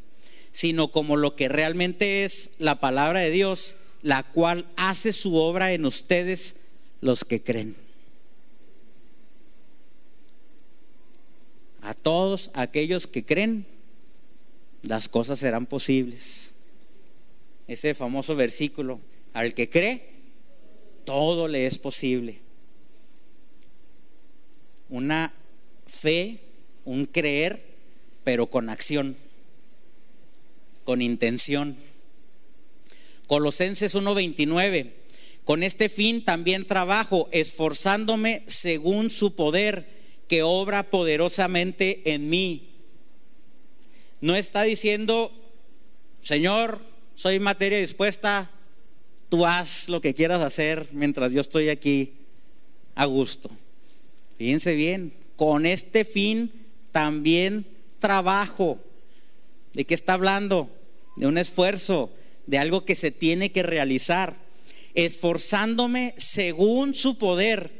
S1: sino como lo que realmente es la palabra de Dios, la cual hace su obra en ustedes los que creen. A todos aquellos que creen, las cosas serán posibles. Ese famoso versículo, al que cree, todo le es posible. Una fe, un creer, pero con acción, con intención. Colosenses 1:29. Con este fin también trabajo, esforzándome según su poder que obra poderosamente en mí. No está diciendo, Señor, soy materia dispuesta, tú haz lo que quieras hacer mientras yo estoy aquí a gusto. Fíjense bien, con este fin también trabajo. ¿De qué está hablando? De un esfuerzo, de algo que se tiene que realizar, esforzándome según su poder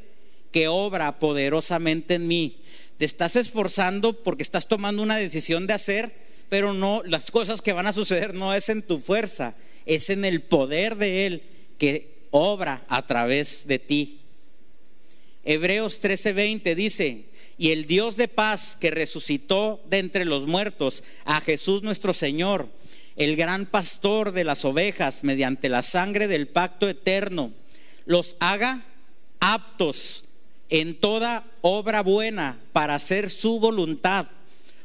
S1: que obra poderosamente en mí. Te estás esforzando porque estás tomando una decisión de hacer, pero no, las cosas que van a suceder no es en tu fuerza, es en el poder de Él que obra a través de ti. Hebreos 13:20 dice, y el Dios de paz que resucitó de entre los muertos a Jesús nuestro Señor, el gran pastor de las ovejas, mediante la sangre del pacto eterno, los haga aptos en toda obra buena para hacer su voluntad,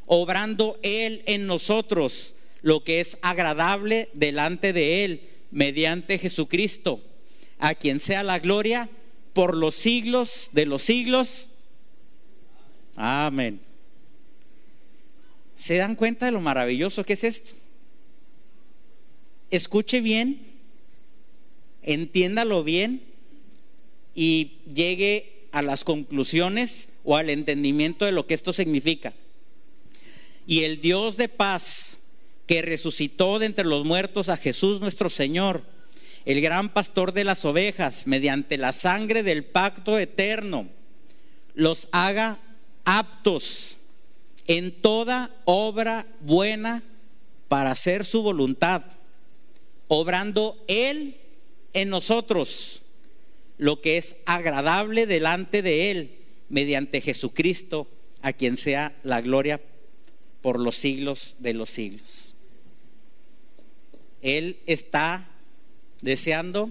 S1: obrando Él en nosotros lo que es agradable delante de Él mediante Jesucristo, a quien sea la gloria por los siglos de los siglos. Amén. ¿Se dan cuenta de lo maravilloso que es esto? Escuche bien, entiéndalo bien y llegue a las conclusiones o al entendimiento de lo que esto significa. Y el Dios de paz que resucitó de entre los muertos a Jesús nuestro Señor, el gran pastor de las ovejas, mediante la sangre del pacto eterno, los haga aptos en toda obra buena para hacer su voluntad, obrando Él en nosotros lo que es agradable delante de Él, mediante Jesucristo, a quien sea la gloria por los siglos de los siglos. Él está deseando,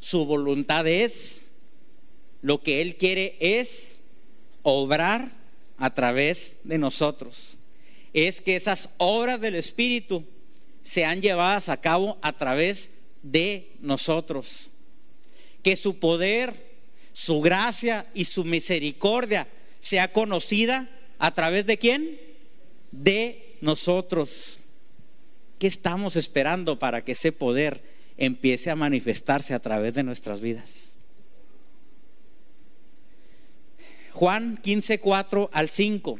S1: su voluntad es, lo que Él quiere es obrar a través de nosotros. Es que esas obras del Espíritu sean llevadas a cabo a través de nosotros. Que su poder, su gracia y su misericordia sea conocida a través de quién? De nosotros. ¿Qué estamos esperando para que ese poder empiece a manifestarse a través de nuestras vidas? Juan 15, 4 al 5.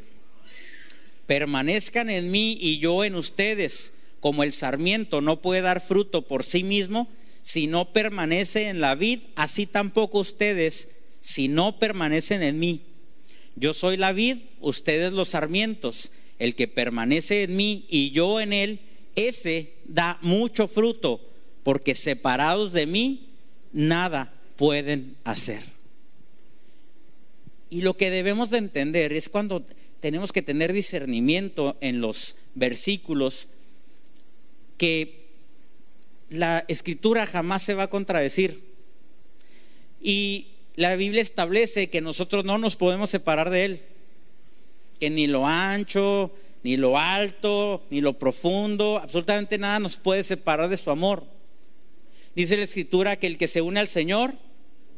S1: Permanezcan en mí y yo en ustedes, como el sarmiento no puede dar fruto por sí mismo si no permanece en la vid, así tampoco ustedes si no permanecen en mí. Yo soy la vid, ustedes los sarmientos. El que permanece en mí y yo en él, ese da mucho fruto, porque separados de mí, nada pueden hacer. Y lo que debemos de entender es cuando tenemos que tener discernimiento en los versículos que la escritura jamás se va a contradecir. Y la Biblia establece que nosotros no nos podemos separar de Él, que ni lo ancho, ni lo alto, ni lo profundo, absolutamente nada nos puede separar de su amor. Dice la escritura que el que se une al Señor,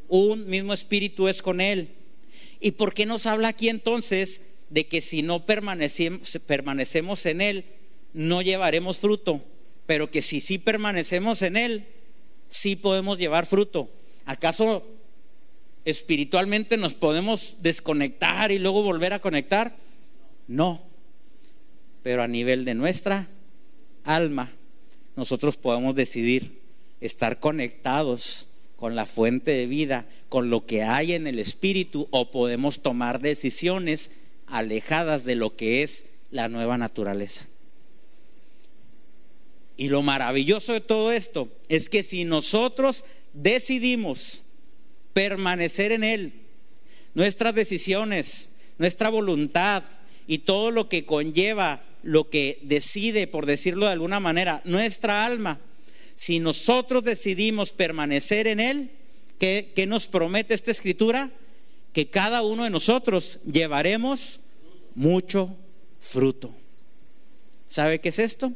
S1: un mismo espíritu es con él. ¿Y por qué nos habla aquí entonces de que si no permanecemos, en Él, no llevaremos fruto, pero que si sí permanecemos en Él, sí podemos llevar fruto. ¿Acaso espiritualmente nos podemos desconectar y luego volver a conectar? No. Pero a nivel de nuestra alma, nosotros podemos decidir estar conectados con la fuente de vida, con lo que hay en el espíritu, o podemos tomar decisiones alejadas de lo que es la nueva naturaleza. Y lo maravilloso de todo esto es que si nosotros decidimos permanecer en Él, nuestras decisiones, nuestra voluntad y todo lo que conlleva, lo que decide, por decirlo de alguna manera, nuestra alma, si nosotros decidimos permanecer en Él, ¿qué, nos promete esta escritura? Que cada uno de nosotros llevaremos mucho fruto. ¿Sabe qué es esto?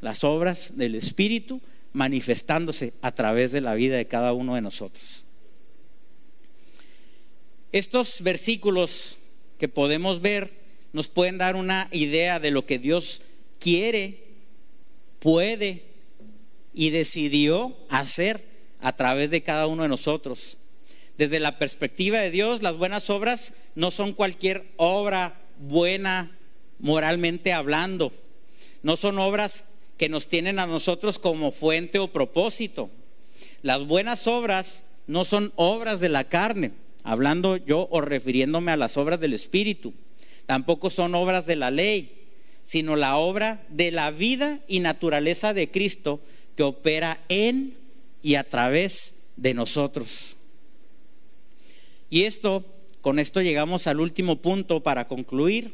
S1: las obras del Espíritu manifestándose a través de la vida de cada uno de nosotros. Estos versículos que podemos ver nos pueden dar una idea de lo que Dios quiere, puede y decidió hacer a través de cada uno de nosotros. Desde la perspectiva de Dios, las buenas obras no son cualquier obra buena moralmente hablando. No son obras que nos tienen a nosotros como fuente o propósito. Las buenas obras no son obras de la carne, hablando yo o refiriéndome a las obras del Espíritu. Tampoco son obras de la ley, sino la obra de la vida y naturaleza de Cristo que opera en y a través de nosotros. Y esto, con esto llegamos al último punto para concluir.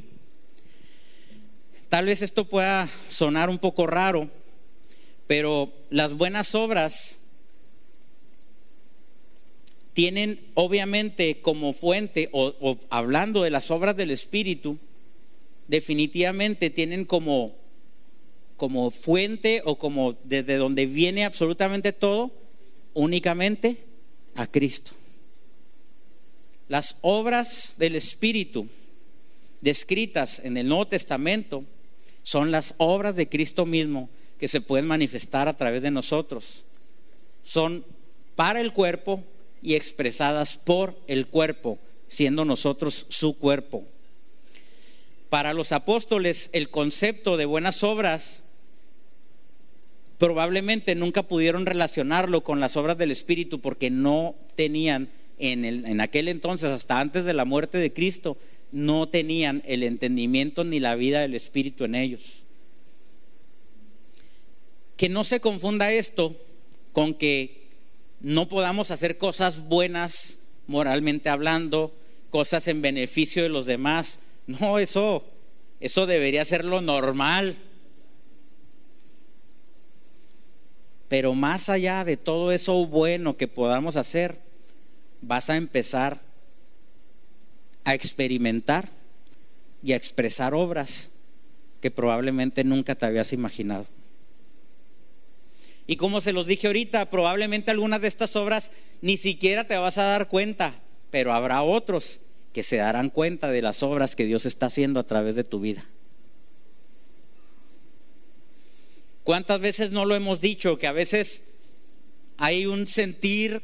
S1: Tal vez esto pueda sonar un poco raro, pero las buenas obras tienen obviamente como fuente, o, hablando de las obras del Espíritu, definitivamente tienen como, como fuente o como desde donde viene absolutamente todo, únicamente a Cristo. Las obras del Espíritu descritas en el Nuevo Testamento son las obras de Cristo mismo que se pueden manifestar a través de nosotros. Son para el cuerpo y expresadas por el cuerpo, siendo nosotros su cuerpo. Para los apóstoles el concepto de buenas obras probablemente nunca pudieron relacionarlo con las obras del Espíritu porque no tenían en, en aquel entonces, hasta antes de la muerte de Cristo, no tenían el entendimiento ni la vida del Espíritu en ellos. Que no se confunda esto con que no podamos hacer cosas buenas moralmente hablando, cosas en beneficio de los demás. No, eso, eso debería ser lo normal. Pero más allá de todo eso bueno que podamos hacer, vas a empezar a experimentar y a expresar obras que probablemente nunca te habías imaginado. Y como se los dije ahorita, probablemente algunas de estas obras ni siquiera te vas a dar cuenta, pero habrá otros que se darán cuenta de las obras que Dios está haciendo a través de tu vida. ¿Cuántas veces no lo hemos dicho? Que a veces hay un sentir,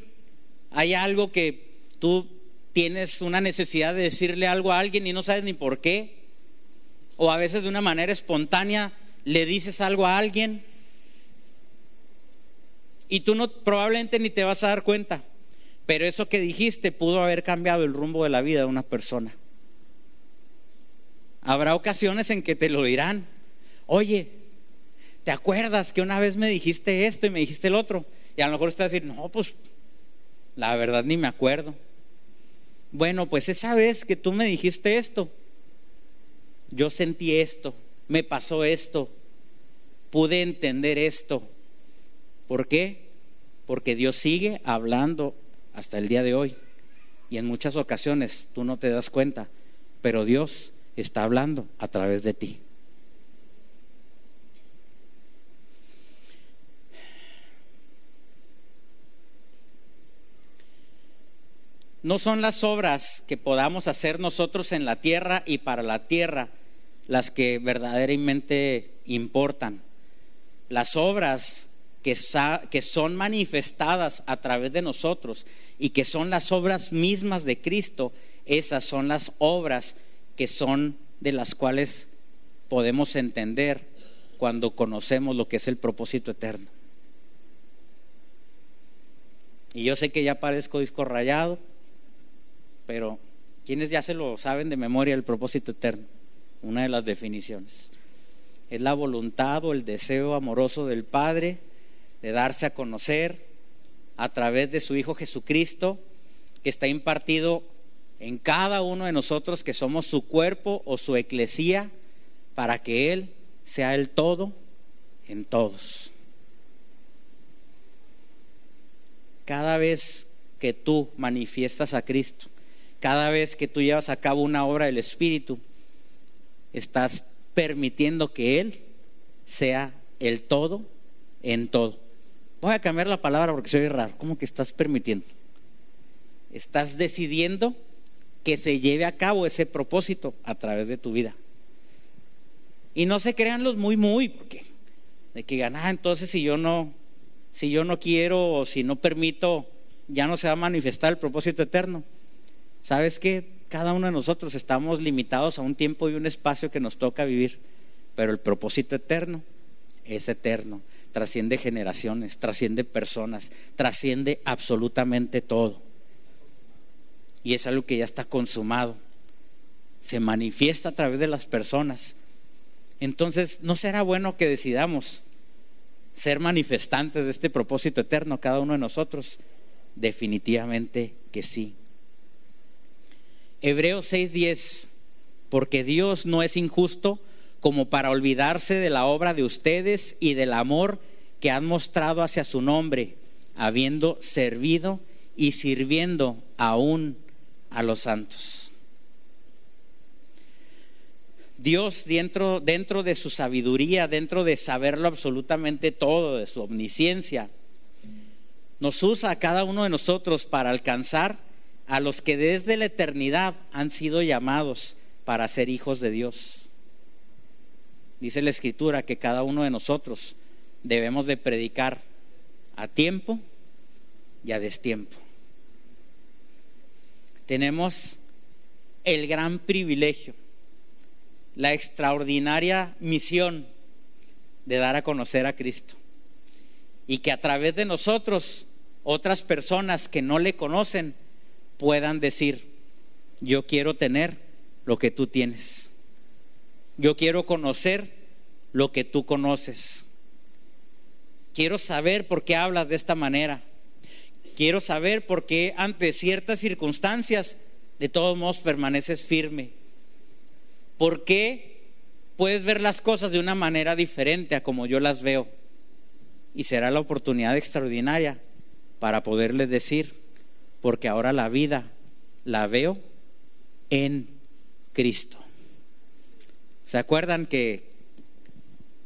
S1: hay algo que tú tienes una necesidad de decirle algo a alguien y no sabes ni por qué. O a veces de una manera espontánea le dices algo a alguien y tú no probablemente ni te vas a dar cuenta. Pero eso que dijiste pudo haber cambiado el rumbo de la vida de una persona. Habrá ocasiones en que te lo dirán. Oye, ¿te acuerdas que una vez me dijiste esto y me dijiste el otro? Y a lo mejor estás a decir, no, pues la verdad ni me acuerdo. Bueno, pues esa vez que tú me dijiste esto, yo sentí esto, me pasó esto, pude entender esto. ¿Por qué? Porque Dios sigue hablando hasta el día de hoy. Y en muchas ocasiones tú no te das cuenta, pero Dios está hablando a través de ti. no son las obras que podamos hacer nosotros en la tierra y para la tierra las que verdaderamente importan. Las obras que, que, son manifestadas a través de nosotros y que son las obras mismas de Cristo, esas son las obras que son de las cuales podemos entender cuando conocemos lo que es el propósito eterno. Y yo sé que ya parezco disco rayado, pero ¿quiénes ya se lo saben de memoria el propósito eterno? Una de las definiciones. Es la voluntad o el deseo amoroso del Padre de darse a conocer a través de su Hijo Jesucristo, que está impartido en cada uno de nosotros que somos su cuerpo o su eclesía, para que Él sea el todo en todos. Cada vez que tú manifiestas a Cristo, cada vez que tú llevas a cabo una obra del Espíritu, estás permitiendo que Él sea el todo en todo. Voy a cambiar la palabra porque soy raro. ¿Cómo que estás permitiendo? Estás decidiendo que se lleve a cabo ese propósito a través de tu vida. Y no se crean los muy, muy, porque de que ganar, ah, entonces si yo no, si yo no quiero o si no permito, ya no se va a manifestar el propósito eterno. ¿Sabes que Cada uno de nosotros estamos limitados a un tiempo y un espacio que nos toca vivir, pero el propósito eterno es eterno, trasciende generaciones, trasciende personas, trasciende absolutamente todo. Y es algo que ya está consumado, se manifiesta a través de las personas. Entonces, ¿no será bueno que decidamos ser manifestantes de este propósito eterno cada uno de nosotros? Definitivamente que sí. Hebreos 6:10, porque Dios no es injusto como para olvidarse de la obra de ustedes y del amor que han mostrado hacia su nombre, habiendo servido y sirviendo aún a los santos. Dios dentro, dentro de su sabiduría, dentro de saberlo absolutamente todo, de su omnisciencia, nos usa a cada uno de nosotros para alcanzar a los que desde la eternidad han sido llamados para ser hijos de Dios. Dice la escritura que cada uno de nosotros debemos de predicar a tiempo y a destiempo. Tenemos el gran privilegio, la extraordinaria misión de dar a conocer a Cristo. Y que a través de nosotros otras personas que no le conocen puedan decir, yo quiero tener lo que tú tienes. Yo quiero conocer lo que tú conoces. Quiero saber por qué hablas de esta manera. Quiero saber por qué ante ciertas circunstancias de todos modos permaneces firme. ¿Por qué puedes ver las cosas de una manera diferente a como yo las veo? Y será la oportunidad extraordinaria para poderles decir, porque ahora la vida la veo en Cristo. ¿Se acuerdan que,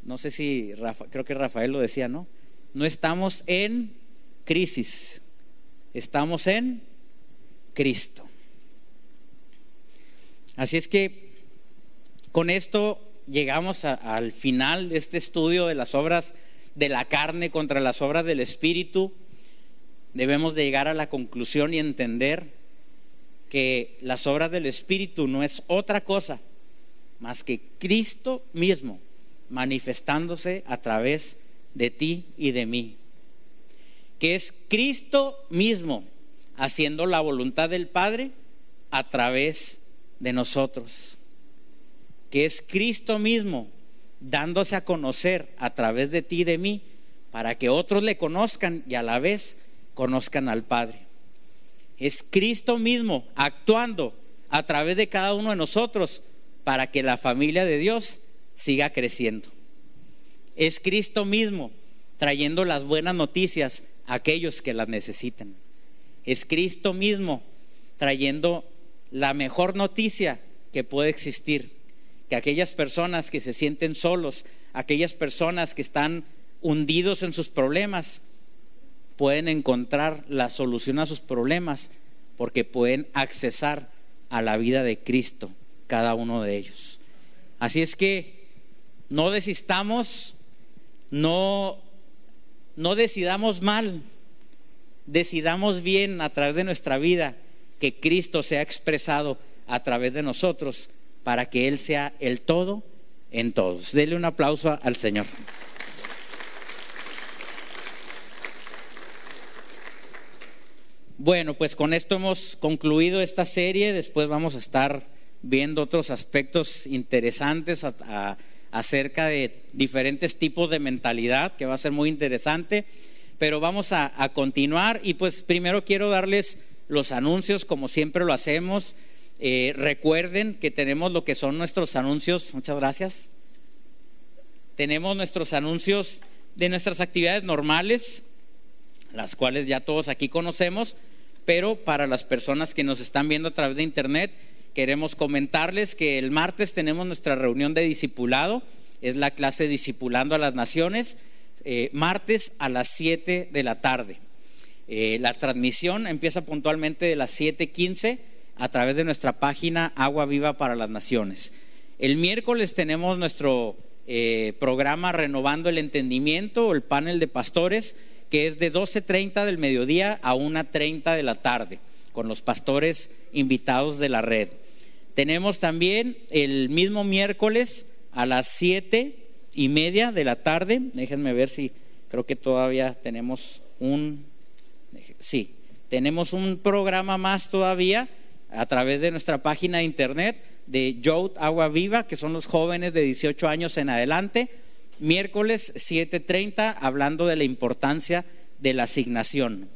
S1: no sé si, creo que Rafael lo decía, ¿no? No estamos en crisis, estamos en Cristo. Así es que con esto llegamos al final de este estudio de las obras de la carne contra las obras del Espíritu debemos de llegar a la conclusión y entender que las obras del Espíritu no es otra cosa más que Cristo mismo manifestándose a través de ti y de mí. Que es Cristo mismo haciendo la voluntad del Padre a través de nosotros. Que es Cristo mismo dándose a conocer a través de ti y de mí para que otros le conozcan y a la vez conozcan al Padre. Es Cristo mismo actuando a través de cada uno de nosotros para que la familia de Dios siga creciendo. Es Cristo mismo trayendo las buenas noticias a aquellos que las necesitan. Es Cristo mismo trayendo la mejor noticia que puede existir. Que aquellas personas que se sienten solos, aquellas personas que están hundidos en sus problemas, pueden encontrar la solución a sus problemas porque pueden accesar a la vida de Cristo, cada uno de ellos. Así es que no desistamos, no, no decidamos mal, decidamos bien a través de nuestra vida que Cristo sea expresado a través de nosotros para que Él sea el todo en todos. Dele un aplauso al Señor. Bueno, pues con esto hemos concluido esta serie. Después vamos a estar viendo otros aspectos interesantes acerca de diferentes tipos de mentalidad, que va a ser muy interesante. Pero vamos a, continuar y pues primero quiero darles los anuncios como siempre lo hacemos. Eh, recuerden que tenemos lo que son nuestros anuncios. Muchas gracias. Tenemos nuestros anuncios de nuestras actividades normales, las cuales ya todos aquí conocemos, pero para las personas que nos están viendo a través de internet, queremos comentarles que el martes tenemos nuestra reunión de discipulado, es la clase Discipulando a las Naciones, eh, martes a las 7 de la tarde. Eh, la transmisión empieza puntualmente de las 7:15 a través de nuestra página Agua Viva para las Naciones. El miércoles tenemos nuestro eh, programa Renovando el Entendimiento, el panel de pastores, que es de 12.30 del mediodía a 1.30 de la tarde, con los pastores invitados de la red. Tenemos también el mismo miércoles a las 7 y media de la tarde, déjenme ver si creo que todavía tenemos un Sí, tenemos un programa más todavía a través de nuestra página de internet de Youth Agua Viva, que son los jóvenes de 18 años en adelante. Miércoles 7:30, hablando de la importancia de la asignación.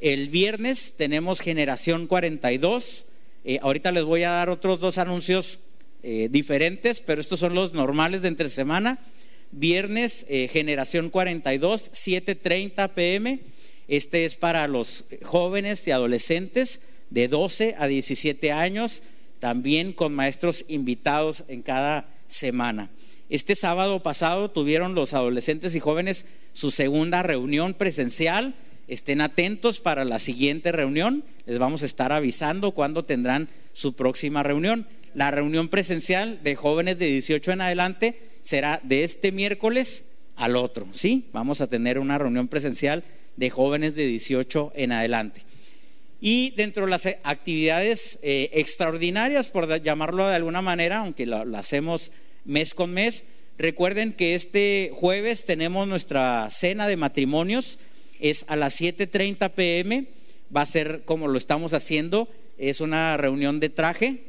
S1: El viernes tenemos Generación 42. Eh, ahorita les voy a dar otros dos anuncios eh, diferentes, pero estos son los normales de entre semana. Viernes, eh, Generación 42, 7:30 pm este es para los jóvenes y adolescentes de 12 a 17 años, también con maestros invitados en cada semana. Este sábado pasado tuvieron los adolescentes y jóvenes su segunda reunión presencial. Estén atentos para la siguiente reunión. Les vamos a estar avisando cuándo tendrán su próxima reunión. La reunión presencial de jóvenes de 18 en adelante será de este miércoles al otro. ¿Sí? Vamos a tener una reunión presencial de jóvenes de 18 en adelante. Y dentro de las actividades eh, extraordinarias, por llamarlo de alguna manera, aunque lo, hacemos mes con mes, recuerden que este jueves tenemos nuestra cena de matrimonios, es a las 7.30 pm, va a ser como lo estamos haciendo, es una reunión de traje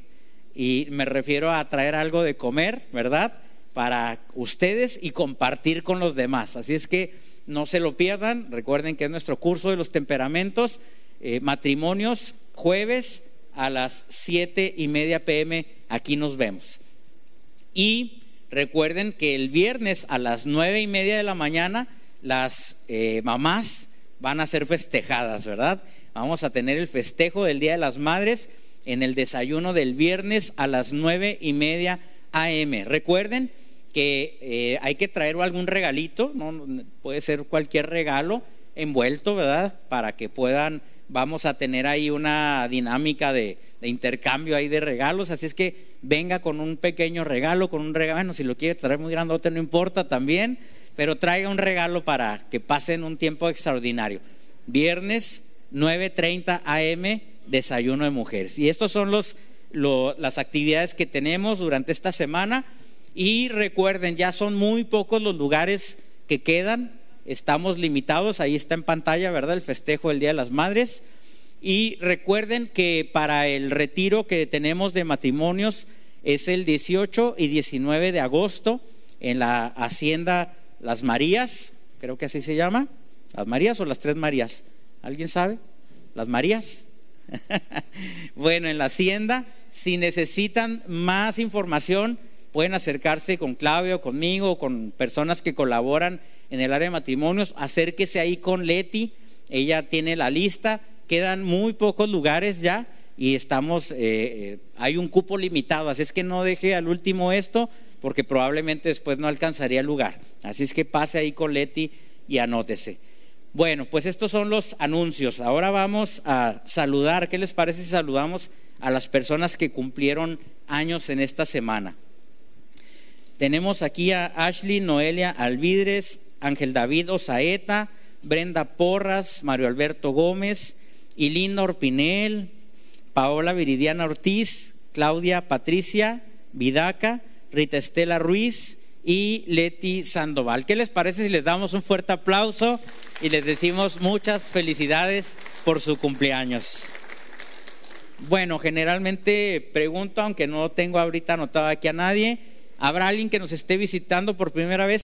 S1: y me refiero a traer algo de comer, ¿verdad? Para ustedes y compartir con los demás. Así es que no se lo pierdan. Recuerden que es nuestro curso de los temperamentos, eh, matrimonios, jueves a las 7 y media pm. Aquí nos vemos. Y recuerden que el viernes a las nueve y media de la mañana las eh, mamás van a ser festejadas, ¿verdad? Vamos a tener el festejo del Día de las Madres en el desayuno del viernes a las nueve y media AM. Recuerden que eh, hay que traer algún regalito, ¿no? puede ser cualquier regalo envuelto, ¿verdad? Para que puedan, vamos a tener ahí una dinámica de, intercambio ahí de regalos, así es que venga con un pequeño regalo, con un regalo, bueno, si lo quiere traer muy grandote no importa también, pero traiga un regalo para que pasen un tiempo extraordinario. Viernes 9.30 am, desayuno de mujeres. Y estos son los, las actividades que tenemos durante esta semana. Y recuerden, ya son muy pocos los lugares que quedan, estamos limitados, ahí está en pantalla, ¿verdad? El festejo del Día de las Madres. Y recuerden que para el retiro que tenemos de matrimonios es el 18 y 19 de agosto en la Hacienda Las Marías, creo que así se llama, las Marías o las Tres Marías, ¿alguien sabe? Las Marías. bueno, en la Hacienda, si necesitan más información, pueden acercarse con Claudio, conmigo, con personas que colaboran en el área de matrimonios, acérquese ahí con Leti, ella tiene la lista, quedan muy pocos lugares ya y estamos, eh, eh, hay un cupo limitado, así es que no deje al último esto porque probablemente después no alcanzaría lugar, así es que pase ahí con Leti y anótese. Bueno, pues estos son los anuncios. Ahora vamos a saludar. ¿Qué les parece si saludamos a las personas que cumplieron años en esta semana? Tenemos aquí a Ashley Noelia Alvidres, Ángel David Osaeta, Brenda Porras, Mario Alberto Gómez, Ilinda Orpinel, Paola Viridiana Ortiz, Claudia Patricia Vidaca, Rita Estela Ruiz y Leti Sandoval. ¿Qué les parece si les damos un fuerte aplauso y les decimos muchas felicidades por su cumpleaños? Bueno, generalmente pregunto, aunque no tengo ahorita anotado aquí a nadie, ¿habrá alguien que nos esté visitando por primera vez?